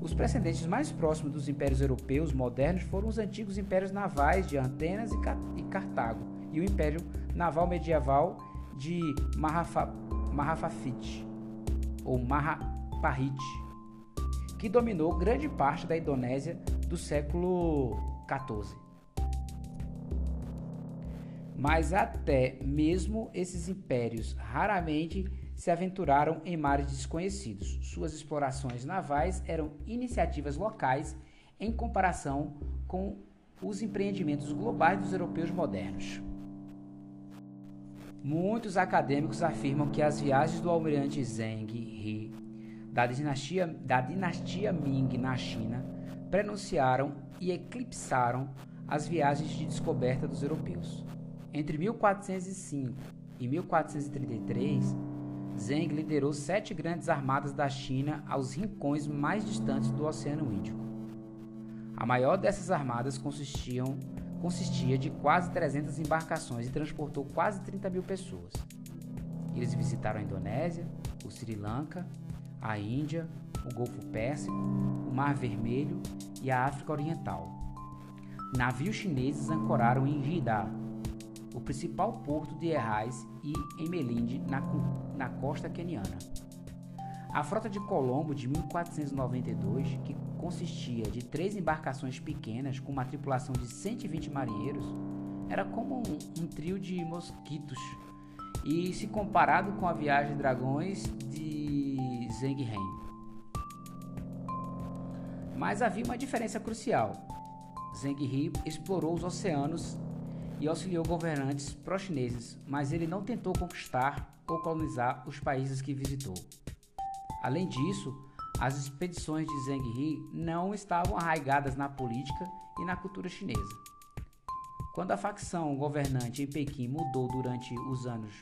Os precedentes mais próximos dos impérios europeus modernos foram os antigos impérios navais de Atenas e Cartago e o império naval medieval de Mahafafit ou Mahaparit, que dominou grande parte da Indonésia do século XIV. Mas até mesmo esses impérios raramente se aventuraram em mares desconhecidos. Suas explorações navais eram iniciativas locais em comparação com os empreendimentos globais dos europeus modernos. Muitos acadêmicos afirmam que as viagens do almirante Zheng He da dinastia, da dinastia Ming na China prenunciaram e eclipsaram as viagens de descoberta dos europeus. Entre 1405 e 1433, Zheng liderou sete grandes armadas da China aos rincões mais distantes do Oceano Índico. A maior dessas armadas consistiam, consistia de quase 300 embarcações e transportou quase 30 mil pessoas. Eles visitaram a Indonésia, o Sri Lanka, a Índia, o Golfo Pérsico, o Mar Vermelho e a África Oriental. Navios chineses ancoraram em Jeddah, o principal porto de Errais e em Melinde, na, na costa queniana. A frota de Colombo de 1492, que consistia de três embarcações pequenas com uma tripulação de 120 marinheiros, era como um, um trio de mosquitos e se comparado com a viagem de dragões de Zheng He. Mas havia uma diferença crucial. Zheng He explorou os oceanos e auxiliou governantes pró-chineses, mas ele não tentou conquistar ou colonizar os países que visitou. Além disso, as expedições de Zheng He não estavam arraigadas na política e na cultura chinesa. Quando a facção governante em Pequim mudou durante os anos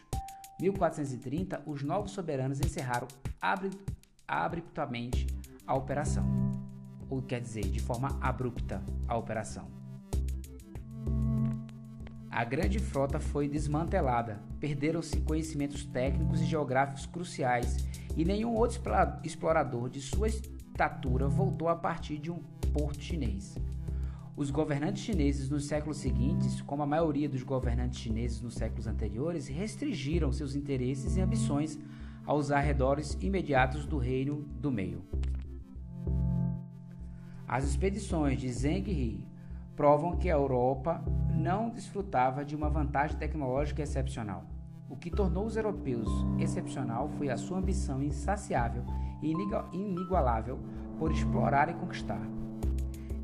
1430, os novos soberanos encerraram abruptamente a operação, ou quer dizer, de forma abrupta a operação. A grande frota foi desmantelada, perderam-se conhecimentos técnicos e geográficos cruciais e nenhum outro explorador de sua estatura voltou a partir de um porto chinês. Os governantes chineses nos séculos seguintes, como a maioria dos governantes chineses nos séculos anteriores, restringiram seus interesses e ambições aos arredores imediatos do Reino do Meio. As expedições de Zheng He provam que a Europa não desfrutava de uma vantagem tecnológica excepcional. O que tornou os europeus excepcional foi a sua ambição insaciável e inigualável por explorar e conquistar.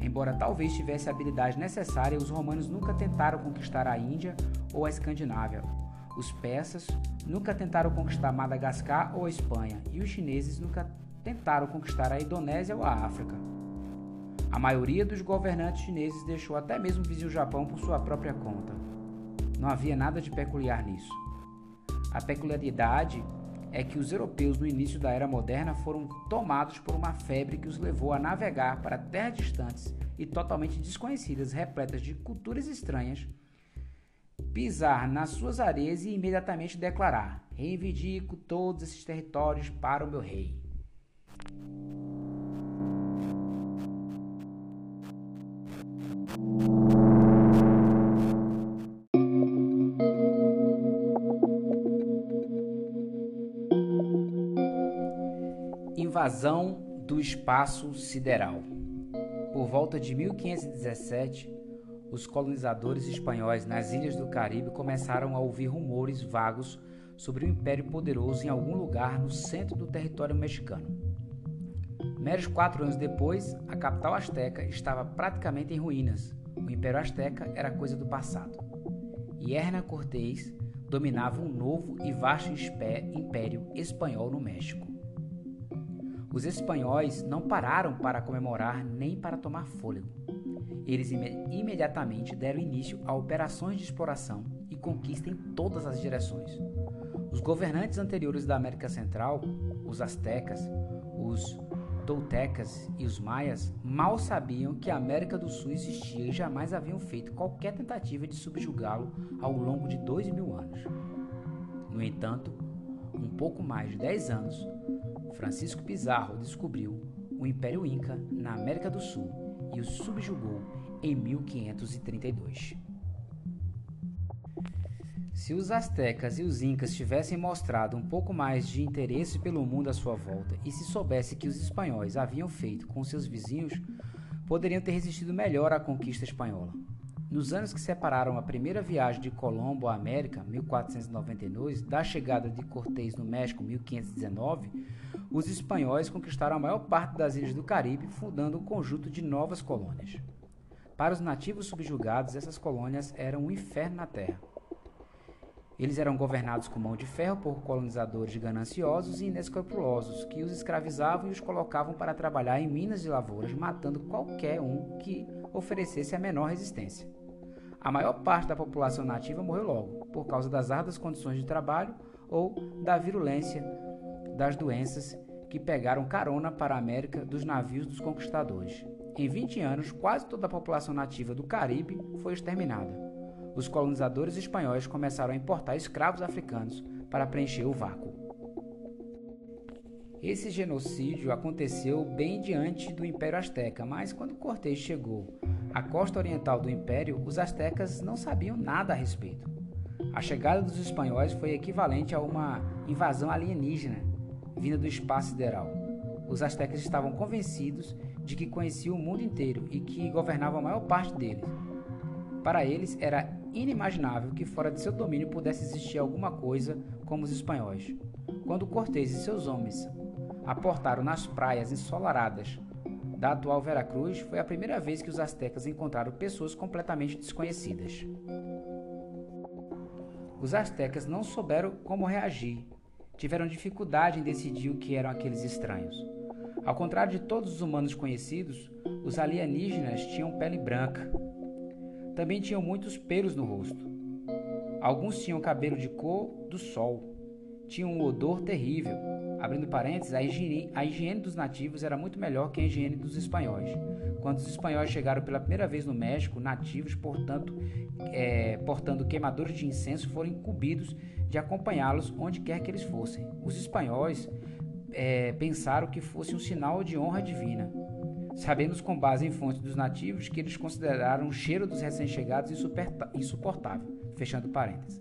Embora talvez tivesse a habilidade necessária, os romanos nunca tentaram conquistar a Índia ou a Escandinávia. Os persas nunca tentaram conquistar Madagascar ou a Espanha, e os chineses nunca tentaram conquistar a Indonésia ou a África. A maioria dos governantes chineses deixou até mesmo o Japão por sua própria conta. Não havia nada de peculiar nisso. A peculiaridade é que os europeus no início da era moderna foram tomados por uma febre que os levou a navegar para terras distantes e totalmente desconhecidas, repletas de culturas estranhas, pisar nas suas areias e imediatamente declarar: Reivindico todos esses territórios para o meu rei. Invasão do espaço sideral. Por volta de 1517, os colonizadores espanhóis nas ilhas do Caribe começaram a ouvir rumores vagos sobre um império poderoso em algum lugar no centro do território mexicano. Meros quatro anos depois, a capital asteca estava praticamente em ruínas. O Império Azteca era coisa do passado. E Hernán Cortés dominava um novo e vasto império espanhol no México. Os espanhóis não pararam para comemorar nem para tomar fôlego. Eles imediatamente deram início a operações de exploração e conquista em todas as direções. Os governantes anteriores da América Central, os astecas, os toltecas e os maias, mal sabiam que a América do Sul existia e jamais haviam feito qualquer tentativa de subjugá-lo ao longo de dois mil anos. No entanto, um pouco mais de dez anos Francisco Pizarro descobriu o Império Inca na América do Sul e o subjugou em 1532. Se os astecas e os incas tivessem mostrado um pouco mais de interesse pelo mundo à sua volta e se soubesse que os espanhóis haviam feito com seus vizinhos, poderiam ter resistido melhor à conquista espanhola. Nos anos que separaram a primeira viagem de Colombo à América, 1492, da chegada de Cortés no México, 1519, os espanhóis conquistaram a maior parte das ilhas do Caribe, fundando um conjunto de novas colônias. Para os nativos subjugados, essas colônias eram um inferno na terra. Eles eram governados com mão de ferro por colonizadores gananciosos e inescrupulosos que os escravizavam e os colocavam para trabalhar em minas de lavouras, matando qualquer um que oferecesse a menor resistência. A maior parte da população nativa morreu logo, por causa das árduas condições de trabalho ou da virulência das doenças que pegaram carona para a América dos navios dos conquistadores. Em 20 anos, quase toda a população nativa do Caribe foi exterminada. Os colonizadores espanhóis começaram a importar escravos africanos para preencher o vácuo. Esse genocídio aconteceu bem diante do Império Azteca, mas quando Cortés chegou à costa oriental do Império, os astecas não sabiam nada a respeito. A chegada dos espanhóis foi equivalente a uma invasão alienígena vinda do espaço sideral. Os astecas estavam convencidos de que conheciam o mundo inteiro e que governavam a maior parte dele. Para eles era inimaginável que fora de seu domínio pudesse existir alguma coisa como os espanhóis. Quando Cortés e seus homens aportaram nas praias ensolaradas da atual Veracruz, foi a primeira vez que os astecas encontraram pessoas completamente desconhecidas. Os astecas não souberam como reagir, tiveram dificuldade em decidir o que eram aqueles estranhos. Ao contrário de todos os humanos conhecidos, os alienígenas tinham pele branca. Também tinham muitos pelos no rosto. Alguns tinham cabelo de cor do sol. Tinham um odor terrível Abrindo parênteses, a higiene, a higiene dos nativos era muito melhor que a higiene dos espanhóis. Quando os espanhóis chegaram pela primeira vez no México, nativos, portanto, é, portando queimadores de incenso, foram incumbidos de acompanhá-los onde quer que eles fossem. Os espanhóis é, pensaram que fosse um sinal de honra divina. Sabemos com base em fontes dos nativos que eles consideraram o cheiro dos recém-chegados insuportável. Fechando parênteses.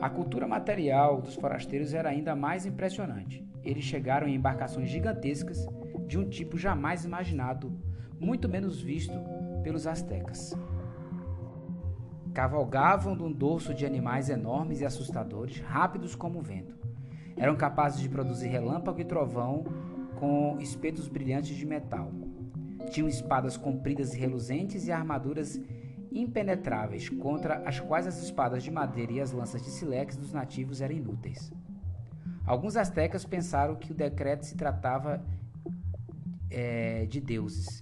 A cultura material dos forasteiros era ainda mais impressionante. Eles chegaram em embarcações gigantescas de um tipo jamais imaginado, muito menos visto pelos astecas. Cavalgavam de um dorso de animais enormes e assustadores, rápidos como o vento. Eram capazes de produzir relâmpago e trovão com espetos brilhantes de metal. Tinham espadas compridas e reluzentes e armaduras impenetráveis, contra as quais as espadas de madeira e as lanças de silex dos nativos eram inúteis. Alguns astecas pensaram que o decreto se tratava é, de deuses.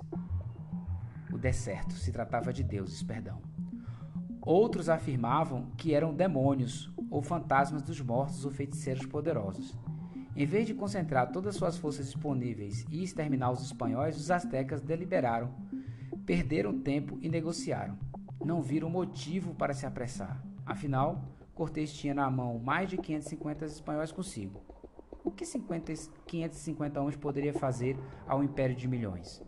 O deserto se tratava de deuses, perdão. Outros afirmavam que eram demônios ou fantasmas dos mortos ou feiticeiros poderosos. Em vez de concentrar todas suas forças disponíveis e exterminar os espanhóis, os astecas deliberaram, perderam tempo e negociaram. Não viram motivo para se apressar. Afinal, Cortés tinha na mão mais de 550 espanhóis consigo. O que 50, 550 homens poderia fazer ao império de milhões?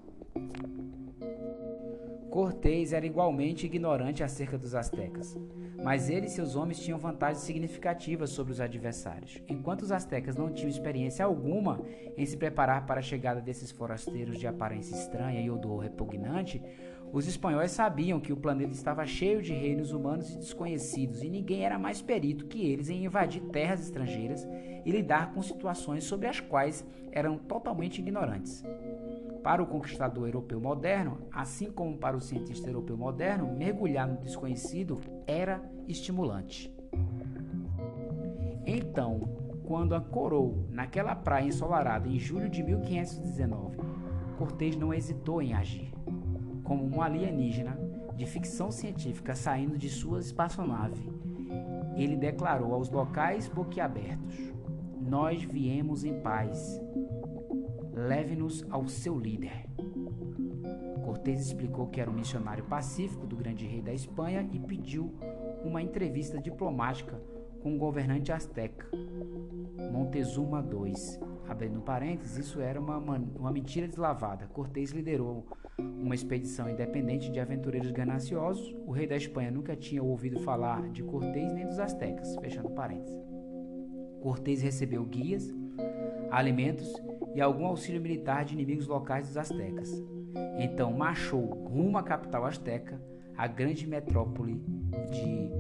Cortés era igualmente ignorante acerca dos astecas, mas ele e seus homens tinham vantagens significativas sobre os adversários. Enquanto os astecas não tinham experiência alguma em se preparar para a chegada desses forasteiros de aparência estranha e odor repugnante, os espanhóis sabiam que o planeta estava cheio de reinos humanos e desconhecidos e ninguém era mais perito que eles em invadir terras estrangeiras e lidar com situações sobre as quais eram totalmente ignorantes. Para o conquistador europeu moderno, assim como para o cientista europeu moderno, mergulhar no desconhecido era estimulante. Então, quando ancorou naquela praia ensolarada em julho de 1519, Cortés não hesitou em agir. Como um alienígena de ficção científica saindo de sua espaçonave, ele declarou aos locais boquiabertos: Nós viemos em paz leve-nos ao seu líder. Cortés explicou que era um missionário pacífico do grande rei da Espanha e pediu uma entrevista diplomática com o governante azteca, Montezuma II. Abrindo parênteses, isso era uma, uma mentira deslavada. Cortés liderou uma expedição independente de aventureiros gananciosos. O rei da Espanha nunca tinha ouvido falar de Cortés nem dos aztecas. Fechando parênteses. Cortés recebeu guias, alimentos e algum auxílio militar de inimigos locais dos astecas. Então marchou rumo à capital asteca, a grande metrópole de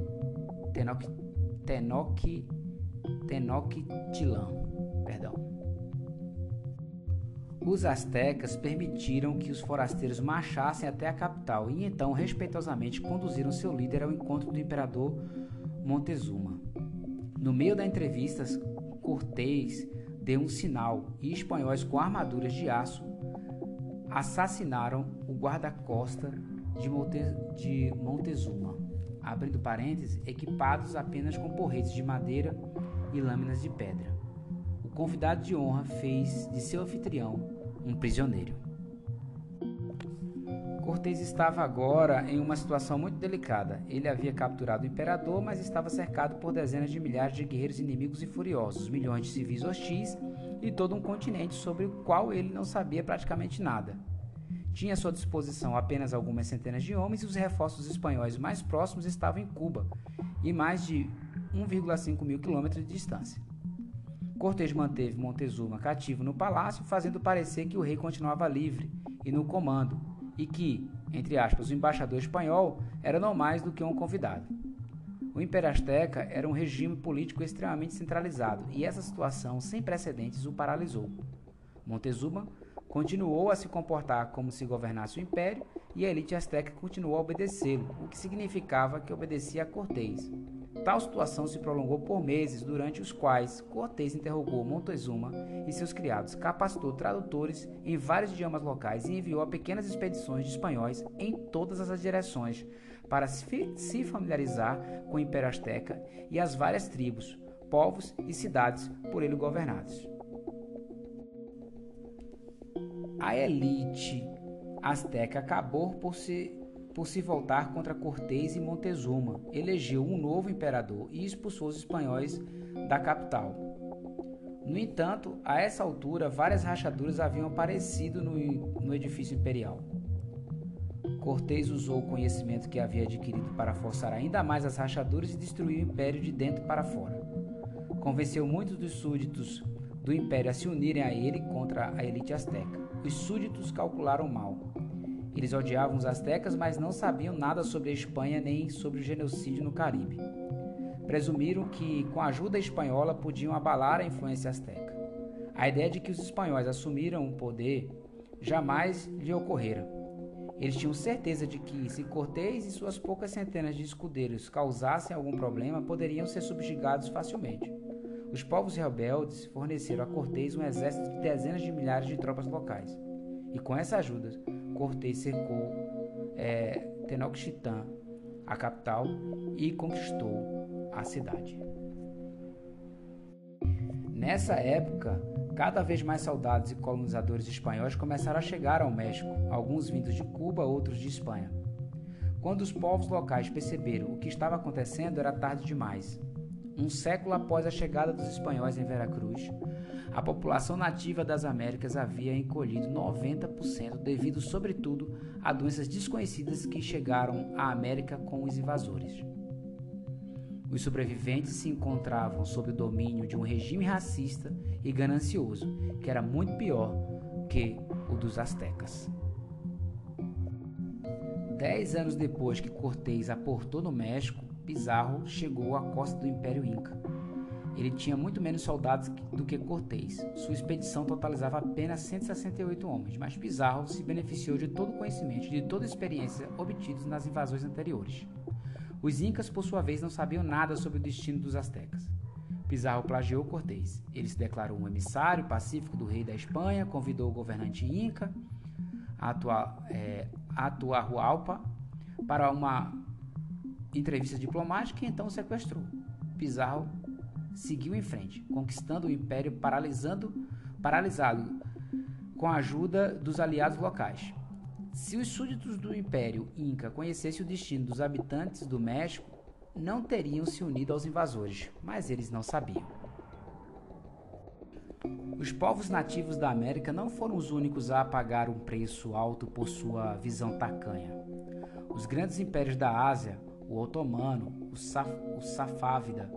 Tenoch, Tenoch, Tenochtitlan. Perdão. Os astecas permitiram que os forasteiros marchassem até a capital e então respeitosamente conduziram seu líder ao encontro do imperador Montezuma. No meio da entrevista, Cortés deu um sinal e espanhóis com armaduras de aço assassinaram o guarda-costa de, Monte, de Montezuma, abrindo parênteses, equipados apenas com porretes de madeira e lâminas de pedra. O convidado de honra fez de seu anfitrião um prisioneiro. Cortés estava agora em uma situação muito delicada. Ele havia capturado o imperador, mas estava cercado por dezenas de milhares de guerreiros inimigos e furiosos, milhões de civis hostis e todo um continente sobre o qual ele não sabia praticamente nada. Tinha à sua disposição apenas algumas centenas de homens e os reforços espanhóis mais próximos estavam em Cuba e mais de 1,5 mil quilômetros de distância. Cortés manteve Montezuma cativo no palácio, fazendo parecer que o rei continuava livre e no comando, e que, entre aspas, o embaixador espanhol era não mais do que um convidado. O Império Azteca era um regime político extremamente centralizado e essa situação sem precedentes o paralisou. Montezuma continuou a se comportar como se governasse o império e a elite azteca continuou a obedecê-lo, o que significava que obedecia a Cortés. Tal situação se prolongou por meses, durante os quais Cortés interrogou Montezuma e seus criados, capacitou tradutores em vários idiomas locais e enviou a pequenas expedições de espanhóis em todas as direções para se familiarizar com o Império Azteca e as várias tribos, povos e cidades por ele governados. A elite azteca acabou por se por se voltar contra Cortés e Montezuma, elegeu um novo imperador e expulsou os espanhóis da capital. No entanto, a essa altura, várias rachaduras haviam aparecido no, no edifício imperial. Cortés usou o conhecimento que havia adquirido para forçar ainda mais as rachaduras e destruir o império de dentro para fora. Convenceu muitos dos súditos do império a se unirem a ele contra a elite azteca. Os súditos calcularam mal Eles odiavam os astecas, mas não sabiam nada sobre a Espanha nem sobre o genocídio no Caribe. Presumiram que, com a ajuda espanhola, podiam abalar a influência asteca. A ideia de que os espanhóis assumiram o poder jamais lhe ocorrera. Eles tinham certeza de que, se Cortés e suas poucas centenas de escudeiros causassem algum problema, poderiam ser subjugados facilmente. Os povos rebeldes forneceram a Cortés um exército de dezenas de milhares de tropas locais. E com essa ajuda, Cortés cercou é, Tenochtitlan, a capital, e conquistou a cidade. Nessa época, cada vez mais soldados e colonizadores espanhóis começaram a chegar ao México, alguns vindos de Cuba, outros de Espanha. Quando os povos locais perceberam o que estava acontecendo, era tarde demais. Um século após a chegada dos espanhóis em Veracruz, a população nativa das Américas havia encolhido 90% devido, sobretudo, a doenças desconhecidas que chegaram à América com os invasores. Os sobreviventes se encontravam sob o domínio de um regime racista e ganancioso, que era muito pior que o dos astecas. Dez anos depois que Cortés aportou no México, Pizarro chegou à costa do Império Inca. Ele tinha muito menos soldados do que Cortés. Sua expedição totalizava apenas 168 homens, mas Pizarro se beneficiou de todo o conhecimento e de toda a experiência obtidos nas invasões anteriores. Os incas, por sua vez, não sabiam nada sobre o destino dos astecas. Pizarro plagiou Cortés. Ele se declarou um emissário pacífico do rei da Espanha, convidou o governante inca, é, Atuarhualpa, para uma entrevista diplomática e então sequestrou. Pizarro seguiu em frente, conquistando o império paralisando, paralisado com a ajuda dos aliados locais. Se os súditos do Império Inca conhecessem o destino dos habitantes do México, não teriam se unido aos invasores, mas eles não sabiam. Os povos nativos da América não foram os únicos a pagar um preço alto por sua visão tacanha. Os grandes impérios da Ásia, o otomano, o, Saf o safávida,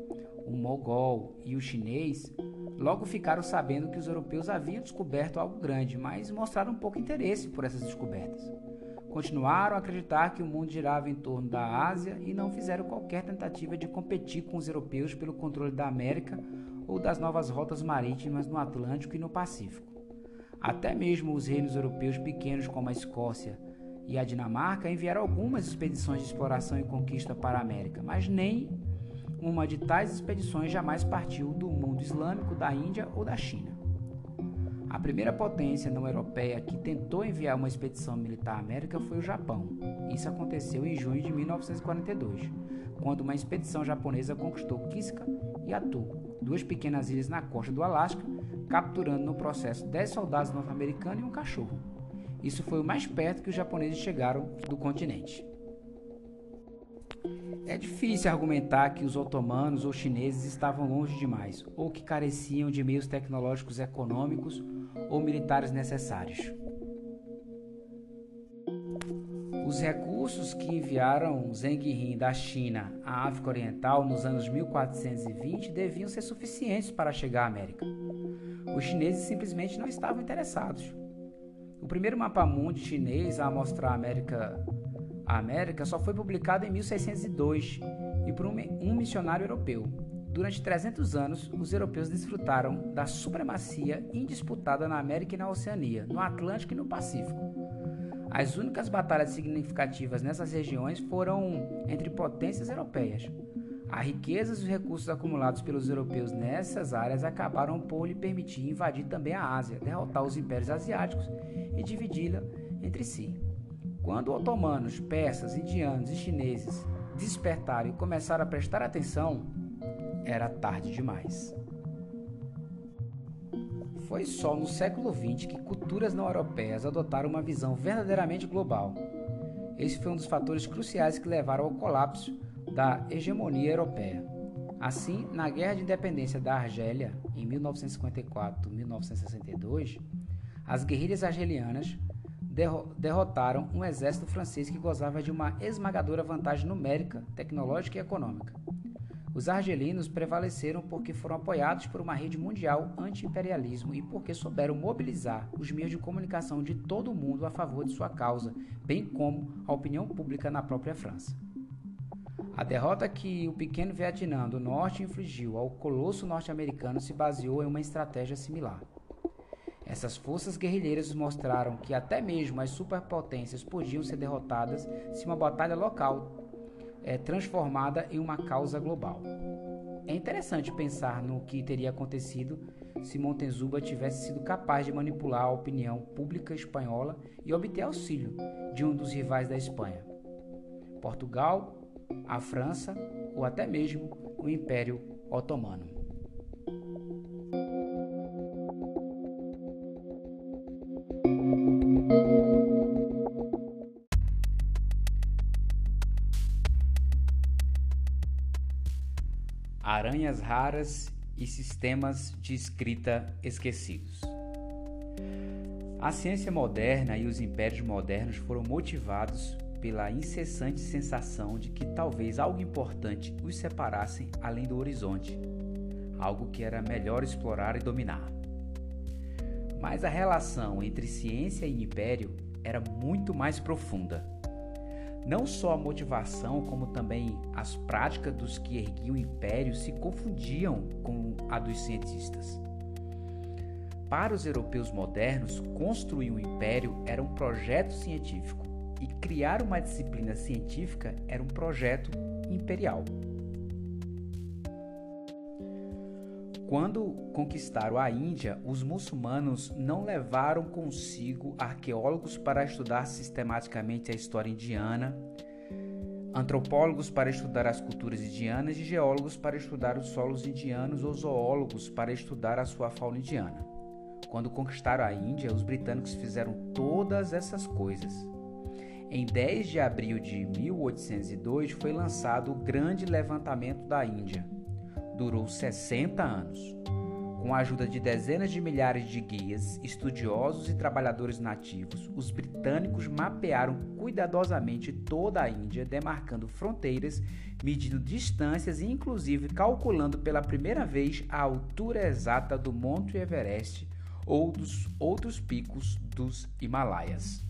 o mogol e o chinês, logo ficaram sabendo que os europeus haviam descoberto algo grande, mas mostraram pouco interesse por essas descobertas. Continuaram a acreditar que o mundo girava em torno da Ásia e não fizeram qualquer tentativa de competir com os europeus pelo controle da América ou das novas rotas marítimas no Atlântico e no Pacífico. Até mesmo os reinos europeus pequenos como a Escócia e a Dinamarca enviaram algumas expedições de exploração e conquista para a América, mas nem uma de tais expedições jamais partiu do mundo islâmico, da Índia ou da China. A primeira potência não europeia que tentou enviar uma expedição militar à América foi o Japão. Isso aconteceu em junho de 1942, quando uma expedição japonesa conquistou Kiska e Atu, duas pequenas ilhas na costa do Alasca, capturando no processo 10 soldados norte-americanos e um cachorro. Isso foi o mais perto que os japoneses chegaram do continente. É difícil argumentar que os otomanos ou chineses estavam longe demais, ou que careciam de meios tecnológicos econômicos ou militares necessários. Os recursos que enviaram Zheng He da China à África Oriental nos anos 1420 deviam ser suficientes para chegar à América. Os chineses simplesmente não estavam interessados. O primeiro mapa mundi chinês a mostrar a América a América só foi publicada em 1602 e por um, um missionário europeu. Durante 300 anos, os europeus desfrutaram da supremacia indisputada na América e na Oceania, no Atlântico e no Pacífico. As únicas batalhas significativas nessas regiões foram entre potências europeias. A riqueza e os recursos acumulados pelos europeus nessas áreas acabaram por lhe permitir invadir também a Ásia, derrotar os impérios asiáticos e dividi-la entre si. Quando otomanos, persas, indianos e chineses despertaram e começaram a prestar atenção, era tarde demais. Foi só no século XX que culturas não europeias adotaram uma visão verdadeiramente global. Esse foi um dos fatores cruciais que levaram ao colapso da hegemonia europeia. Assim, na Guerra de Independência da Argélia, em 1954-1962, as guerrilhas argelianas derrotaram um exército francês que gozava de uma esmagadora vantagem numérica, tecnológica e econômica. Os argelinos prevaleceram porque foram apoiados por uma rede mundial anti-imperialismo e porque souberam mobilizar os meios de comunicação de todo o mundo a favor de sua causa, bem como a opinião pública na própria França. A derrota que o pequeno Vietnã do Norte infligiu ao colosso norte-americano se baseou em uma estratégia similar. Essas forças guerrilheiras mostraram que até mesmo as superpotências podiam ser derrotadas se uma batalha local é, transformada em uma causa global. É interessante pensar no que teria acontecido se Montezuma tivesse sido capaz de manipular a opinião pública espanhola e obter auxílio de um dos rivais da Espanha, Portugal, a França ou até mesmo o Império Otomano. aranhas raras e sistemas de escrita esquecidos. A ciência moderna e os impérios modernos foram motivados pela incessante sensação de que talvez algo importante os separassem além do horizonte, algo que era melhor explorar e dominar. Mas a relação entre ciência e império era muito mais profunda. Não só a motivação, como também as práticas dos que erguiam o império se confundiam com a dos cientistas. Para os europeus modernos, construir um império era um projeto científico e criar uma disciplina científica era um projeto imperial. Quando conquistaram a Índia, os muçulmanos não levaram consigo arqueólogos para estudar sistematicamente a história indiana, antropólogos para estudar as culturas indianas e geólogos para estudar os solos indianos ou zoólogos para estudar a sua fauna indiana. Quando conquistaram a Índia, os britânicos fizeram todas essas coisas. Em 10 de abril de 1802 foi lançado o Grande Levantamento da Índia durou 60 anos. Com a ajuda de dezenas de milhares de guias, estudiosos e trabalhadores nativos, os britânicos mapearam cuidadosamente toda a Índia, demarcando fronteiras, medindo distâncias e, inclusive, calculando pela primeira vez a altura exata do Monte Everest ou dos outros picos dos Himalaias.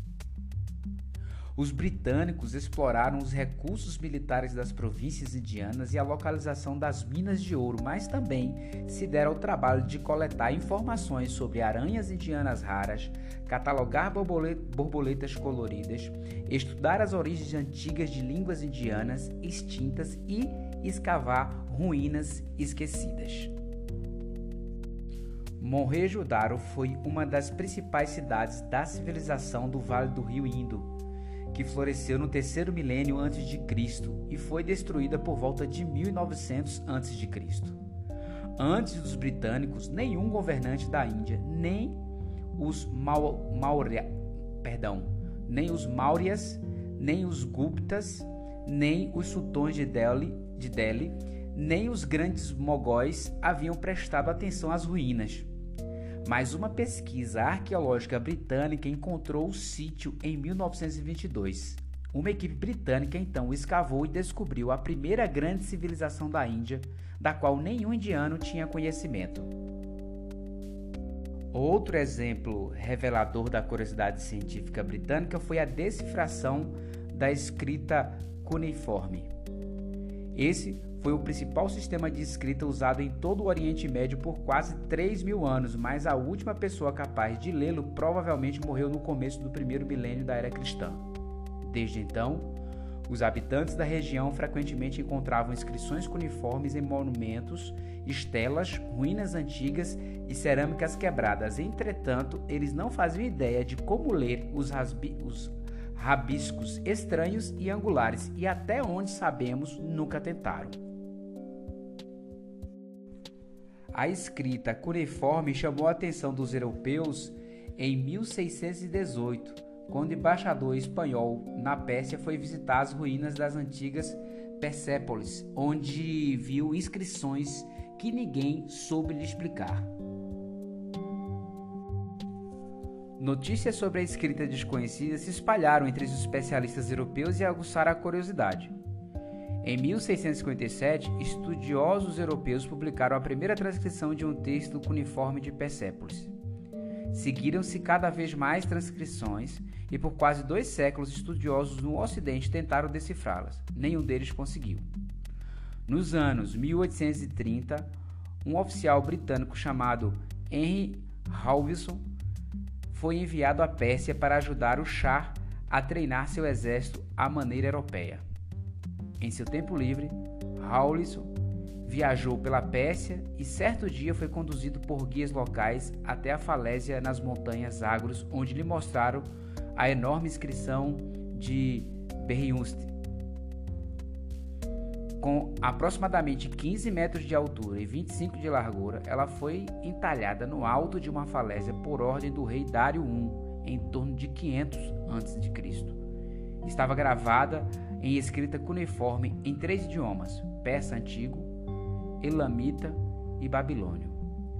Os britânicos exploraram os recursos militares das províncias indianas e a localização das minas de ouro, mas também se deram ao trabalho de coletar informações sobre aranhas indianas raras, catalogar borboletas coloridas, estudar as origens antigas de línguas indianas extintas e escavar ruínas esquecidas. Mohenjo-Daro foi uma das principais cidades da civilização do Vale do Rio Indo que floresceu no terceiro milênio antes de Cristo e foi destruída por volta de 1900 antes de Cristo. Antes dos britânicos, nenhum governante da Índia, nem os Maurya, perdão, nem os Mauryas, nem os Guptas, nem os sultões de Delhi, de Delhi, nem os grandes mogóis haviam prestado atenção às ruínas mas uma pesquisa arqueológica britânica encontrou o sítio em 1922. Uma equipe britânica então escavou e descobriu a primeira grande civilização da Índia, da qual nenhum indiano tinha conhecimento. Outro exemplo revelador da curiosidade científica britânica foi a decifração da escrita cuneiforme. Esse foi o principal sistema de escrita usado em todo o Oriente Médio por quase 3 mil anos, mas a última pessoa capaz de lê-lo provavelmente morreu no começo do primeiro milênio da era cristã. Desde então, os habitantes da região frequentemente encontravam inscrições cuneiformes em monumentos, estelas, ruínas antigas e cerâmicas quebradas. Entretanto, eles não faziam ideia de como ler os, os rabiscos estranhos e angulares, e até onde sabemos, nunca tentaram. A escrita cuneiforme chamou a atenção dos europeus em 1618, quando o embaixador espanhol na Pérsia foi visitar as ruínas das antigas Persépolis, onde viu inscrições que ninguém soube lhe explicar. Notícias sobre a escrita desconhecida se espalharam entre os especialistas europeus e aguçaram a curiosidade. Em 1657, estudiosos europeus publicaram a primeira transcrição de um texto cuneiforme de Persépolis. Seguiram-se cada vez mais transcrições e por quase dois séculos estudiosos no Ocidente tentaram decifrá-las. Nenhum deles conseguiu. Nos anos 1830, um oficial britânico chamado Henry Howison foi enviado à Pérsia para ajudar o Shah a treinar seu exército à maneira europeia. Em seu tempo livre, Howison viajou pela Pérsia e certo dia foi conduzido por guias locais até a falésia nas montanhas Agros, onde lhe mostraram a enorme inscrição de Berriunste, com aproximadamente 15 metros de altura e 25 de largura, ela foi entalhada no alto de uma falésia por ordem do rei Dário I, em torno de 500 a.C. Estava gravada em escrita cuneiforme em três idiomas: persa antigo, elamita e babilônio.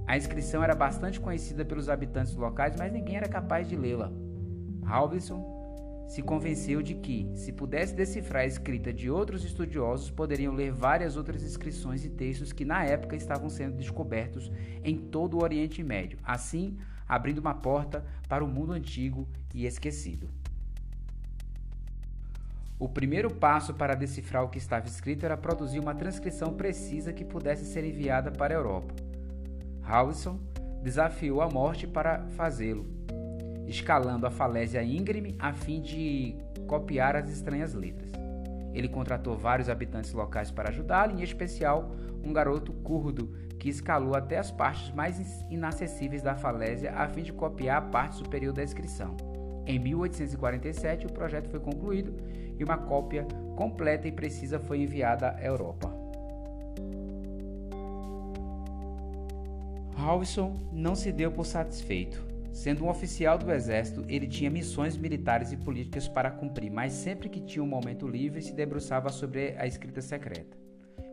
A inscrição era bastante conhecida pelos habitantes locais, mas ninguém era capaz de lê-la. Halverson se convenceu de que, se pudesse decifrar a escrita de outros estudiosos, poderiam ler várias outras inscrições e textos que na época estavam sendo descobertos em todo o Oriente Médio, assim abrindo uma porta para o mundo antigo e esquecido. O primeiro passo para decifrar o que estava escrito era produzir uma transcrição precisa que pudesse ser enviada para a Europa. Howison desafiou a morte para fazê-lo, escalando a falésia íngreme a fim de copiar as estranhas letras. Ele contratou vários habitantes locais para ajudá-lo, em especial um garoto curdo que escalou até as partes mais inacessíveis da falésia a fim de copiar a parte superior da inscrição. Em 1847, o projeto foi concluído e uma cópia completa e precisa foi enviada à Europa. Howison não se deu por satisfeito. Sendo um oficial do exército, ele tinha missões militares e políticas para cumprir, mas sempre que tinha um momento livre se debruçava sobre a escrita secreta.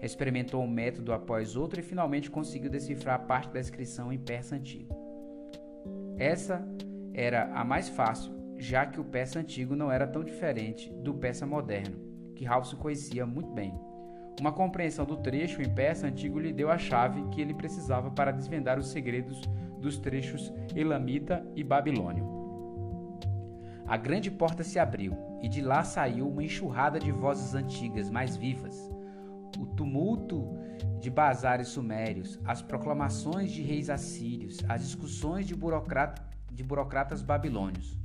Experimentou um método após outro e finalmente conseguiu decifrar parte da inscrição em persa antigo. Essa era a mais fácil, já que o persa antigo não era tão diferente do persa moderno, que Hausen conhecia muito bem. Uma compreensão do trecho em persa antigo lhe deu a chave que ele precisava para desvendar os segredos dos trechos Elamita e Babilônio. A grande porta se abriu e de lá saiu uma enxurrada de vozes antigas, mais vivas. O tumulto de bazares sumérios, as proclamações de reis assírios, as discussões de, de burocratas babilônios.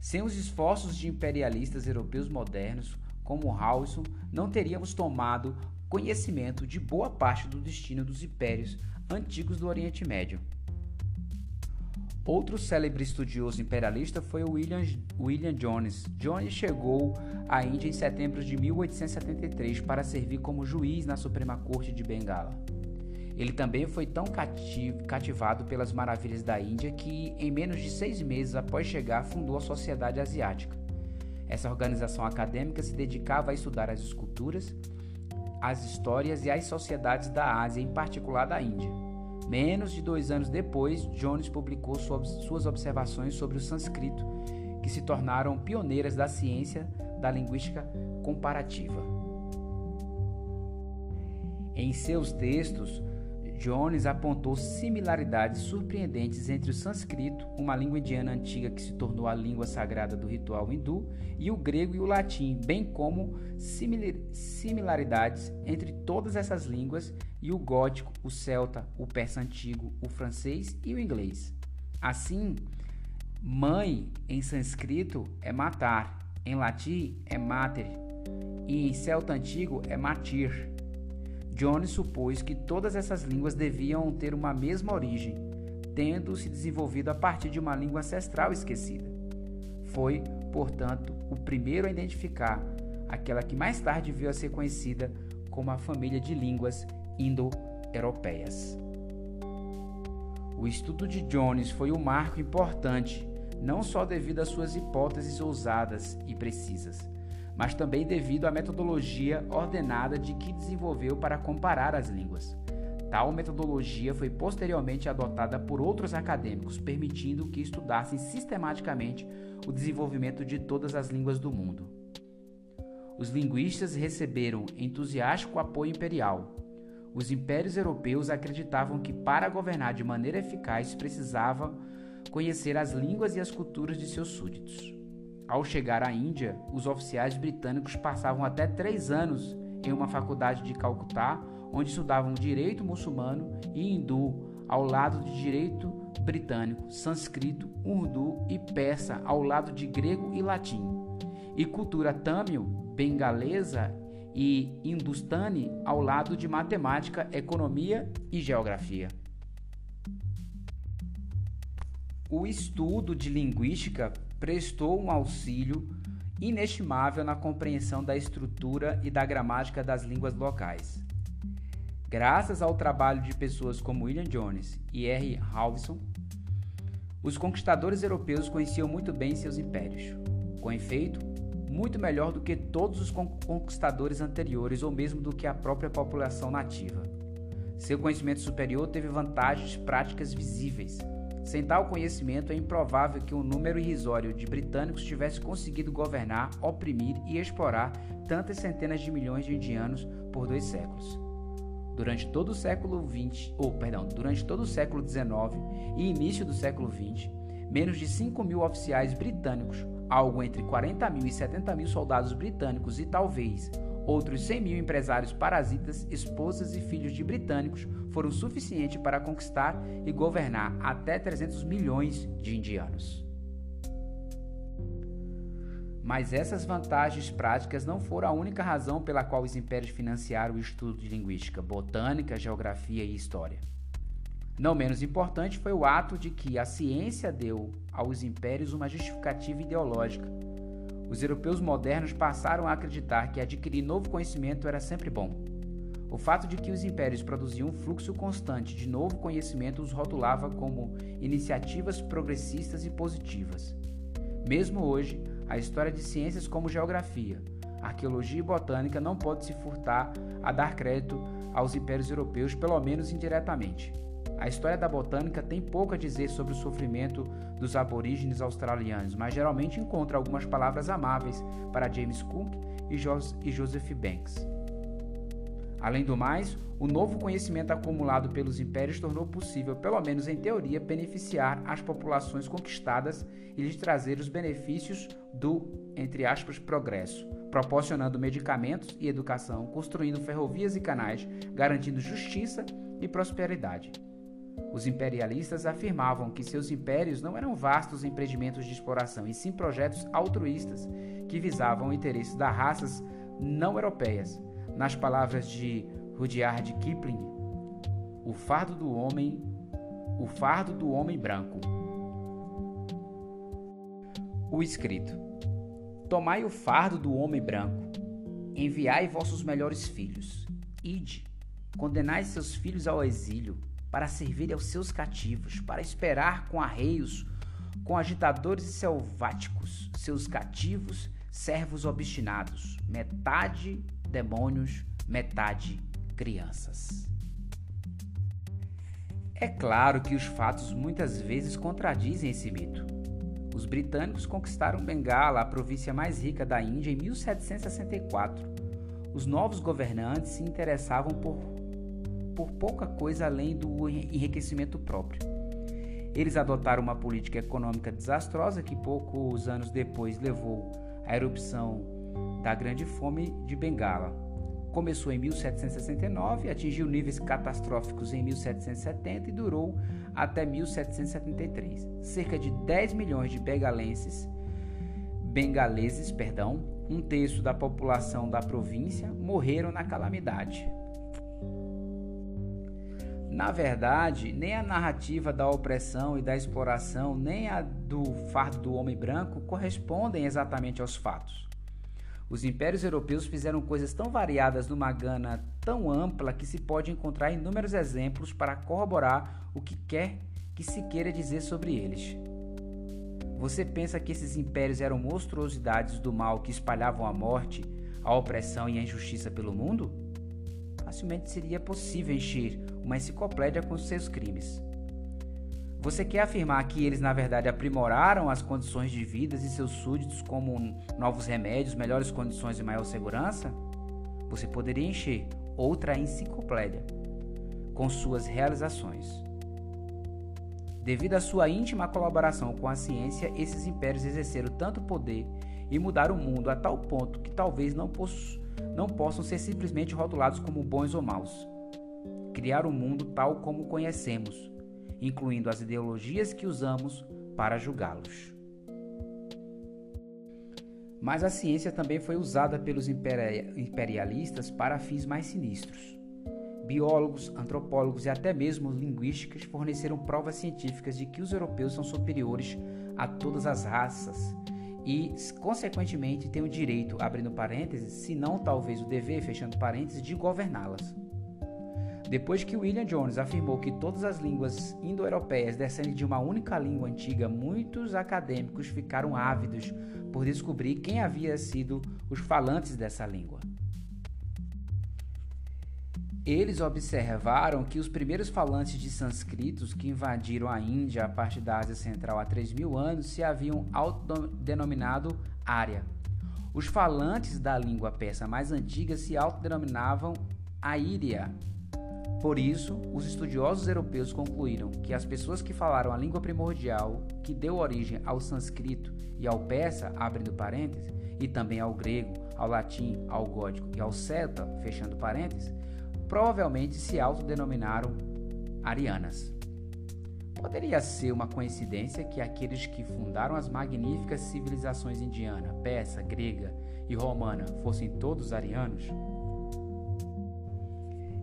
Sem os esforços de imperialistas europeus modernos, como Howison, não teríamos tomado conhecimento de boa parte do destino dos impérios antigos do Oriente Médio. Outro célebre estudioso imperialista foi William, William Jones. Jones chegou à Índia em setembro de 1873 para servir como juiz na Suprema Corte de Bengala. Ele também foi tão cativado pelas maravilhas da Índia que, em menos de seis meses após chegar, fundou a Sociedade Asiática. Essa organização acadêmica se dedicava a estudar as esculturas, as histórias e as sociedades da Ásia, em particular da Índia. Menos de dois anos depois, Jones publicou suas observações sobre o sânscrito, que se tornaram pioneiras da ciência da linguística comparativa. Em seus textos, Jones apontou similaridades surpreendentes entre o sânscrito, uma língua indiana antiga que se tornou a língua sagrada do ritual hindu, e o grego e o latim, bem como similaridades entre todas essas línguas e o gótico, o celta, o persa antigo, o francês e o inglês. Assim, mãe em sânscrito é matar, em latim é mater e em celta antigo é matir. Jones supôs que todas essas línguas deviam ter uma mesma origem, tendo se desenvolvido a partir de uma língua ancestral esquecida. Foi, portanto, o primeiro a identificar aquela que mais tarde veio a ser conhecida como a família de línguas indo-europeias. O estudo de Jones foi um marco importante, não só devido às suas hipóteses ousadas e precisas, mas também devido à metodologia ordenada de que desenvolveu para comparar as línguas. Tal metodologia foi posteriormente adotada por outros acadêmicos, permitindo que estudassem sistematicamente o desenvolvimento de todas as línguas do mundo. os linguistas receberam entusiástico apoio imperial. Os impérios europeus acreditavam que para governar de maneira eficaz precisavam conhecer as línguas e as culturas de seus súditos. Ao chegar à Índia, os oficiais britânicos passavam até três anos em uma faculdade de Calcutá, onde estudavam direito muçulmano e hindu ao lado de direito britânico, sânscrito, urdu e persa ao lado de grego e latim, e cultura tâmil, bengalesa e hindustani ao lado de matemática, economia e geografia. O estudo de linguística prestou um auxílio inestimável na compreensão da estrutura e da gramática das línguas locais. Graças ao trabalho de pessoas como William Jones e R. Howison, os conquistadores europeus conheciam muito bem seus impérios. Com efeito, muito melhor do que todos os conquistadores anteriores ou mesmo do que a própria população nativa. Seu conhecimento superior teve vantagens práticas visíveis. Sem tal conhecimento, é improvável que um número irrisório de britânicos tivesse conseguido governar, oprimir e explorar tantas centenas de milhões de indianos por dois séculos. Durante todo o século XX, ou perdão, durante todo o século XIX e início do século XX, menos de 5 mil oficiais britânicos, algo entre 40 mil e 70 mil soldados britânicos e talvez outros 100 mil empresários parasitas, esposas e filhos de britânicos foram suficientes para conquistar e governar até 300 milhões de indianos. Mas essas vantagens práticas não foram a única razão pela qual os impérios financiaram o estudo de linguística, botânica, geografia e história. Não menos importante foi o ato de que a ciência deu aos impérios uma justificativa ideológica. Os europeus modernos passaram a acreditar que adquirir novo conhecimento era sempre bom. O fato de que os impérios produziam um fluxo constante de novo conhecimento os rotulava como iniciativas progressistas e positivas. Mesmo hoje, a história de ciências como geografia, arqueologia e botânica não pode se furtar a dar crédito aos impérios europeus, pelo menos indiretamente. A história da botânica tem pouco a dizer sobre o sofrimento dos aborígenes australianos, mas geralmente encontra algumas palavras amáveis para James Cook e Joseph Banks. Além do mais, o novo conhecimento acumulado pelos impérios tornou possível, pelo menos em teoria, beneficiar as populações conquistadas e lhes trazer os benefícios do, entre aspas, progresso, proporcionando medicamentos e educação, construindo ferrovias e canais, garantindo justiça e prosperidade. Os imperialistas afirmavam que seus impérios não eram vastos empreendimentos de exploração, e sim projetos altruístas que visavam o interesse das raças não europeias, nas palavras de Rudyard Kipling, o fardo do homem, o fardo do homem branco. O escrito: Tomai o fardo do homem branco, enviai vossos melhores filhos, ide, condenai seus filhos ao exílio, para servir aos seus cativos, para esperar com arreios, com agitadores e selváticos, seus cativos, servos obstinados, metade demônios, metade crianças. É claro que os fatos muitas vezes contradizem esse mito. Os britânicos conquistaram Bengala, a província mais rica da Índia, em 1764. Os novos governantes se interessavam por, por pouca coisa além do enriquecimento próprio. Eles adotaram uma política econômica desastrosa que poucos anos depois levou à erupção da Grande Fome de Bengala. Começou em 1769, atingiu níveis catastróficos em 1770 e durou até 1773. Cerca de 10 milhões de bengalenses, bengaleses, perdão, um terço da população da província, morreram na calamidade. Na verdade, nem a narrativa da opressão e da exploração, nem a do fardo do homem branco correspondem exatamente aos fatos. Os impérios europeus fizeram coisas tão variadas numa gana tão ampla que se pode encontrar inúmeros exemplos para corroborar o que quer que se queira dizer sobre eles. Você pensa que esses impérios eram monstruosidades do mal que espalhavam a morte, a opressão e a injustiça pelo mundo? Facilmente seria possível encher uma enciclopédia com seus crimes. Você quer afirmar que eles, na verdade, aprimoraram as condições de vida de seus súditos como novos remédios, melhores condições e maior segurança? Você poderia encher outra enciclopédia com suas realizações. Devido à sua íntima colaboração com a ciência, esses impérios exerceram tanto poder e mudaram o mundo a tal ponto que talvez não, não possam ser simplesmente rotulados como bons ou maus. Criar o um mundo tal como conhecemos, incluindo as ideologias que usamos para julgá-los. Mas a ciência também foi usada pelos imperialistas para fins mais sinistros. Biólogos, antropólogos e até mesmo linguísticos forneceram provas científicas de que os europeus são superiores a todas as raças e, consequentemente, têm o direito, abrindo parênteses, se não talvez o dever, fechando parênteses, de governá-las. Depois que William Jones afirmou que todas as línguas indo-europeias descendem de uma única língua antiga, muitos acadêmicos ficaram ávidos por descobrir quem havia sido os falantes dessa língua. Eles observaram que os primeiros falantes de sânscritos que invadiram a Índia a partir da Ásia Central há 3 mil anos se haviam autodenominado Arya. Os falantes da língua persa mais antiga se autodenominavam Aíria, por isso, os estudiosos europeus concluíram que as pessoas que falaram a língua primordial que deu origem ao sânscrito e ao persa, abrindo parênteses, e também ao grego, ao latim, ao gótico e ao celta, fechando parênteses, provavelmente se autodenominaram arianas. Poderia ser uma coincidência que aqueles que fundaram as magníficas civilizações indiana, persa, grega e romana fossem todos arianos?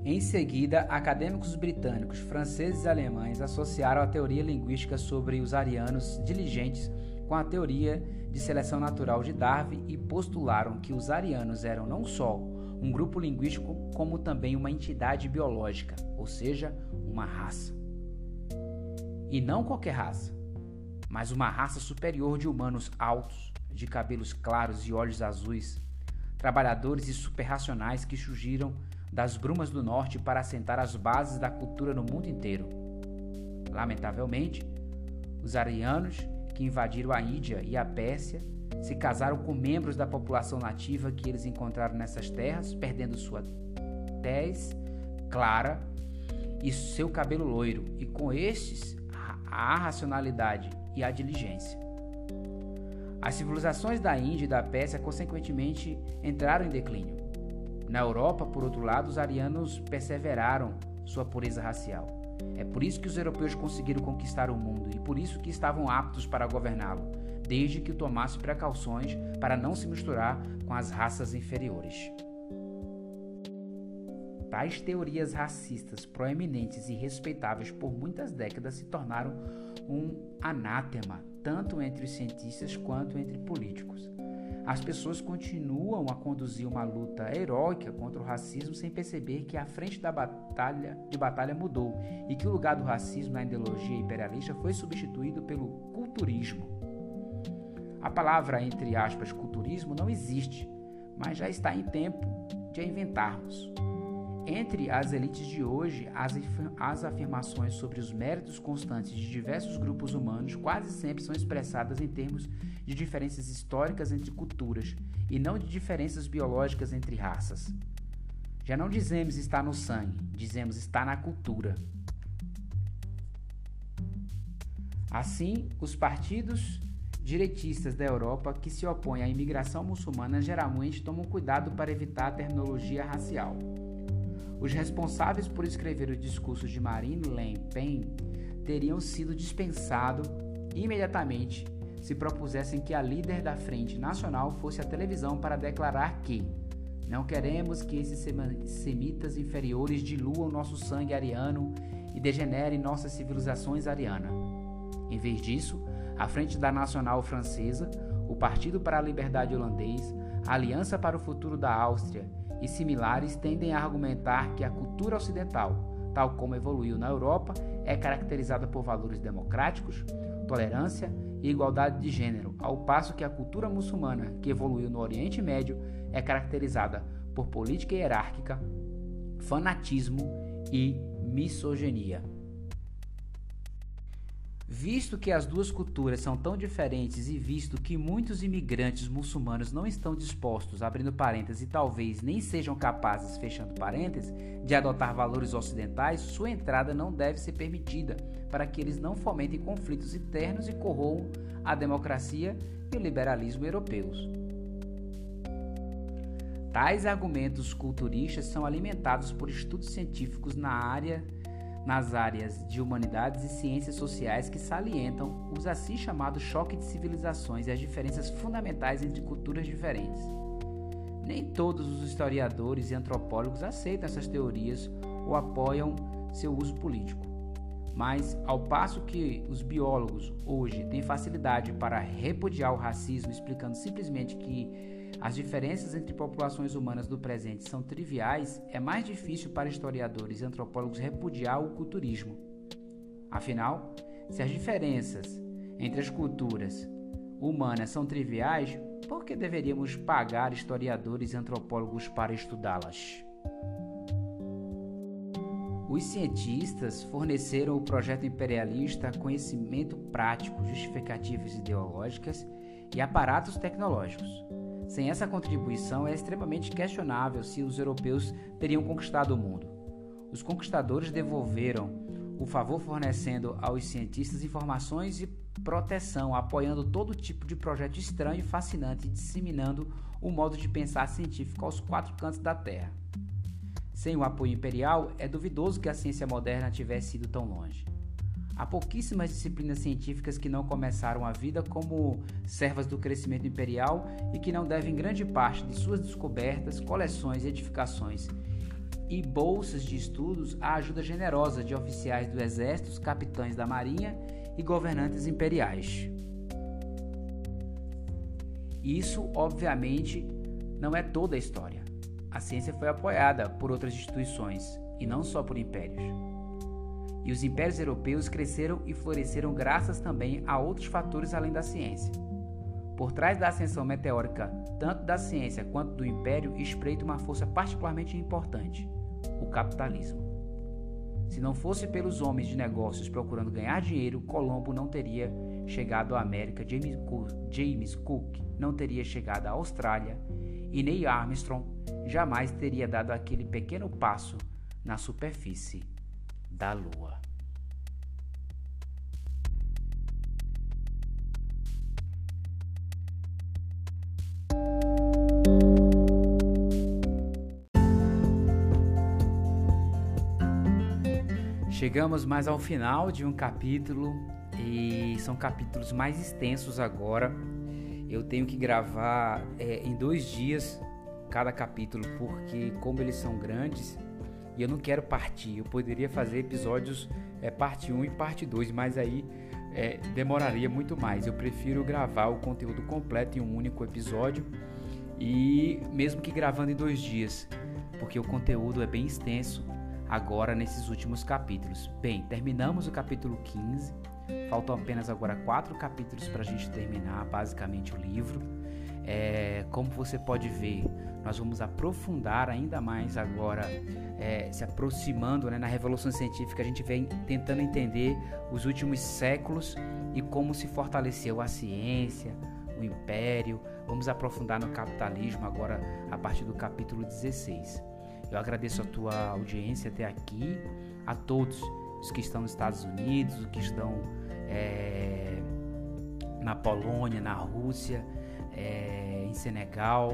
Em seguida, acadêmicos britânicos, franceses e alemães associaram a teoria linguística sobre os arianos diligentes com a teoria de seleção natural de Darwin e postularam que os arianos eram não só um grupo linguístico, como também uma entidade biológica, ou seja, uma raça. E não qualquer raça, mas uma raça superior de humanos altos, de cabelos claros e olhos azuis, trabalhadores e superracionais que surgiram das brumas do norte para assentar as bases da cultura no mundo inteiro. Lamentavelmente, os arianos que invadiram a Índia e a Pérsia se casaram com membros da população nativa que eles encontraram nessas terras, perdendo sua tez clara e seu cabelo loiro, e com estes a racionalidade e a diligência. As civilizações da Índia e da Pérsia, consequentemente, entraram em declínio. Na Europa, por outro lado, os arianos perseveraram sua pureza racial. É por isso que os europeus conseguiram conquistar o mundo e por isso que estavam aptos para governá-lo, desde que tomasse precauções para não se misturar com as raças inferiores. Tais teorias racistas proeminentes e respeitáveis por muitas décadas se tornaram um anátema tanto entre os cientistas quanto entre políticos. As pessoas continuam a conduzir uma luta heróica contra o racismo sem perceber que a frente da batalha de batalha mudou e que o lugar do racismo na ideologia imperialista foi substituído pelo culturismo. A palavra entre aspas culturismo não existe, mas já está em tempo de a inventarmos. Entre as elites de hoje, as, as afirmações sobre os méritos constantes de diversos grupos humanos quase sempre são expressadas em termos de diferenças históricas entre culturas e não de diferenças biológicas entre raças. Já não dizemos está no sangue, dizemos está na cultura. Assim, os partidos direitistas da Europa que se opõem à imigração muçulmana geralmente tomam cuidado para evitar a terminologia racial. Os responsáveis por escrever os discursos de Marine Le Pen teriam sido dispensados imediatamente se propusessem que a líder da Frente Nacional fosse à televisão para declarar que não queremos que esses semitas inferiores diluam nosso sangue ariano e degenerem nossas civilizações arianas. Em vez disso, a Frente da Nacional Francesa, o Partido para a Liberdade Holandês, a Aliança para o Futuro da Áustria e similares tendem a argumentar que a cultura ocidental, tal como evoluiu na Europa, é caracterizada por valores democráticos, tolerância e igualdade de gênero, ao passo que a cultura muçulmana, que evoluiu no Oriente Médio, é caracterizada por política hierárquica, fanatismo e misoginia. Visto que as duas culturas são tão diferentes e visto que muitos imigrantes muçulmanos não estão dispostos, abrindo parênteses, e talvez nem sejam capazes, fechando parênteses, de adotar valores ocidentais, sua entrada não deve ser permitida para que eles não fomentem conflitos internos e corroam a democracia e o liberalismo europeus. Tais argumentos culturistas são alimentados por estudos científicos na área nas áreas de humanidades e ciências sociais que salientam os assim chamados choques de civilizações e as diferenças fundamentais entre culturas diferentes. Nem todos os historiadores e antropólogos aceitam essas teorias ou apoiam seu uso político. Mas, ao passo que os biólogos hoje têm facilidade para repudiar o racismo, explicando simplesmente que as diferenças entre populações humanas do presente são triviais, é mais difícil para historiadores e antropólogos repudiar o culturismo. Afinal, se as diferenças entre as culturas humanas são triviais, por que deveríamos pagar historiadores e antropólogos para estudá-las? Os cientistas forneceram ao projeto imperialista conhecimento prático, justificativas ideológicas e aparatos tecnológicos. Sem essa contribuição, é extremamente questionável se os europeus teriam conquistado o mundo. Os conquistadores devolveram o favor fornecendo aos cientistas informações e proteção, apoiando todo tipo de projeto estranho e fascinante disseminando o modo de pensar científico aos quatro cantos da Terra. Sem o apoio imperial, é duvidoso que a ciência moderna tivesse ido tão longe. Há pouquíssimas disciplinas científicas que não começaram a vida como servas do crescimento imperial e que não devem grande parte de suas descobertas, coleções, edificações e bolsas de estudos à ajuda generosa de oficiais do exército, capitães da marinha e governantes imperiais. Isso, obviamente, não é toda a história. A ciência foi apoiada por outras instituições e não só por impérios. E os impérios europeus cresceram e floresceram graças também a outros fatores além da ciência. Por trás da ascensão meteórica, tanto da ciência quanto do império, espreita uma força particularmente importante: o capitalismo. Se não fosse pelos homens de negócios procurando ganhar dinheiro, Colombo não teria chegado à América, James Cook, não teria chegado à Austrália e Neil Armstrong jamais teria dado aquele pequeno passo na superfície da Lua. Chegamos mais ao final de um capítulo e são capítulos mais extensos agora. Eu tenho que gravar é, em dois dias cada capítulo porque como eles são grandes e eu não quero partir. Eu poderia fazer episódios é, parte 1 e parte 2, mas aí é, demoraria muito mais. Eu prefiro gravar o conteúdo completo em um único episódio e mesmo que gravando em dois dias, porque o conteúdo é bem extenso agora nesses últimos capítulos. Bem, terminamos o capítulo 15. Faltam apenas agora quatro capítulos para a gente terminar basicamente o livro. É, como você pode ver, nós vamos aprofundar ainda mais agora, é, se aproximando né, na Revolução Científica, a gente vem tentando entender os últimos séculos e como se fortaleceu a ciência, o império. Vamos aprofundar no capitalismo agora a partir do capítulo 16. Eu agradeço a tua audiência até aqui, a todos os que estão nos Estados Unidos, os que estão é, na Polônia, na Rússia é, em Senegal,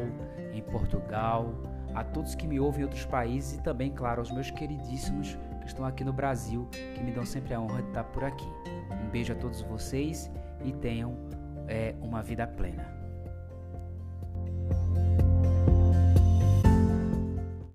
em Portugal, a todos que me ouvem em outros países e também, claro, aos meus queridíssimos que estão aqui no Brasil, que me dão sempre a honra de estar por aqui. Um beijo a todos vocês e tenham é, uma vida plena.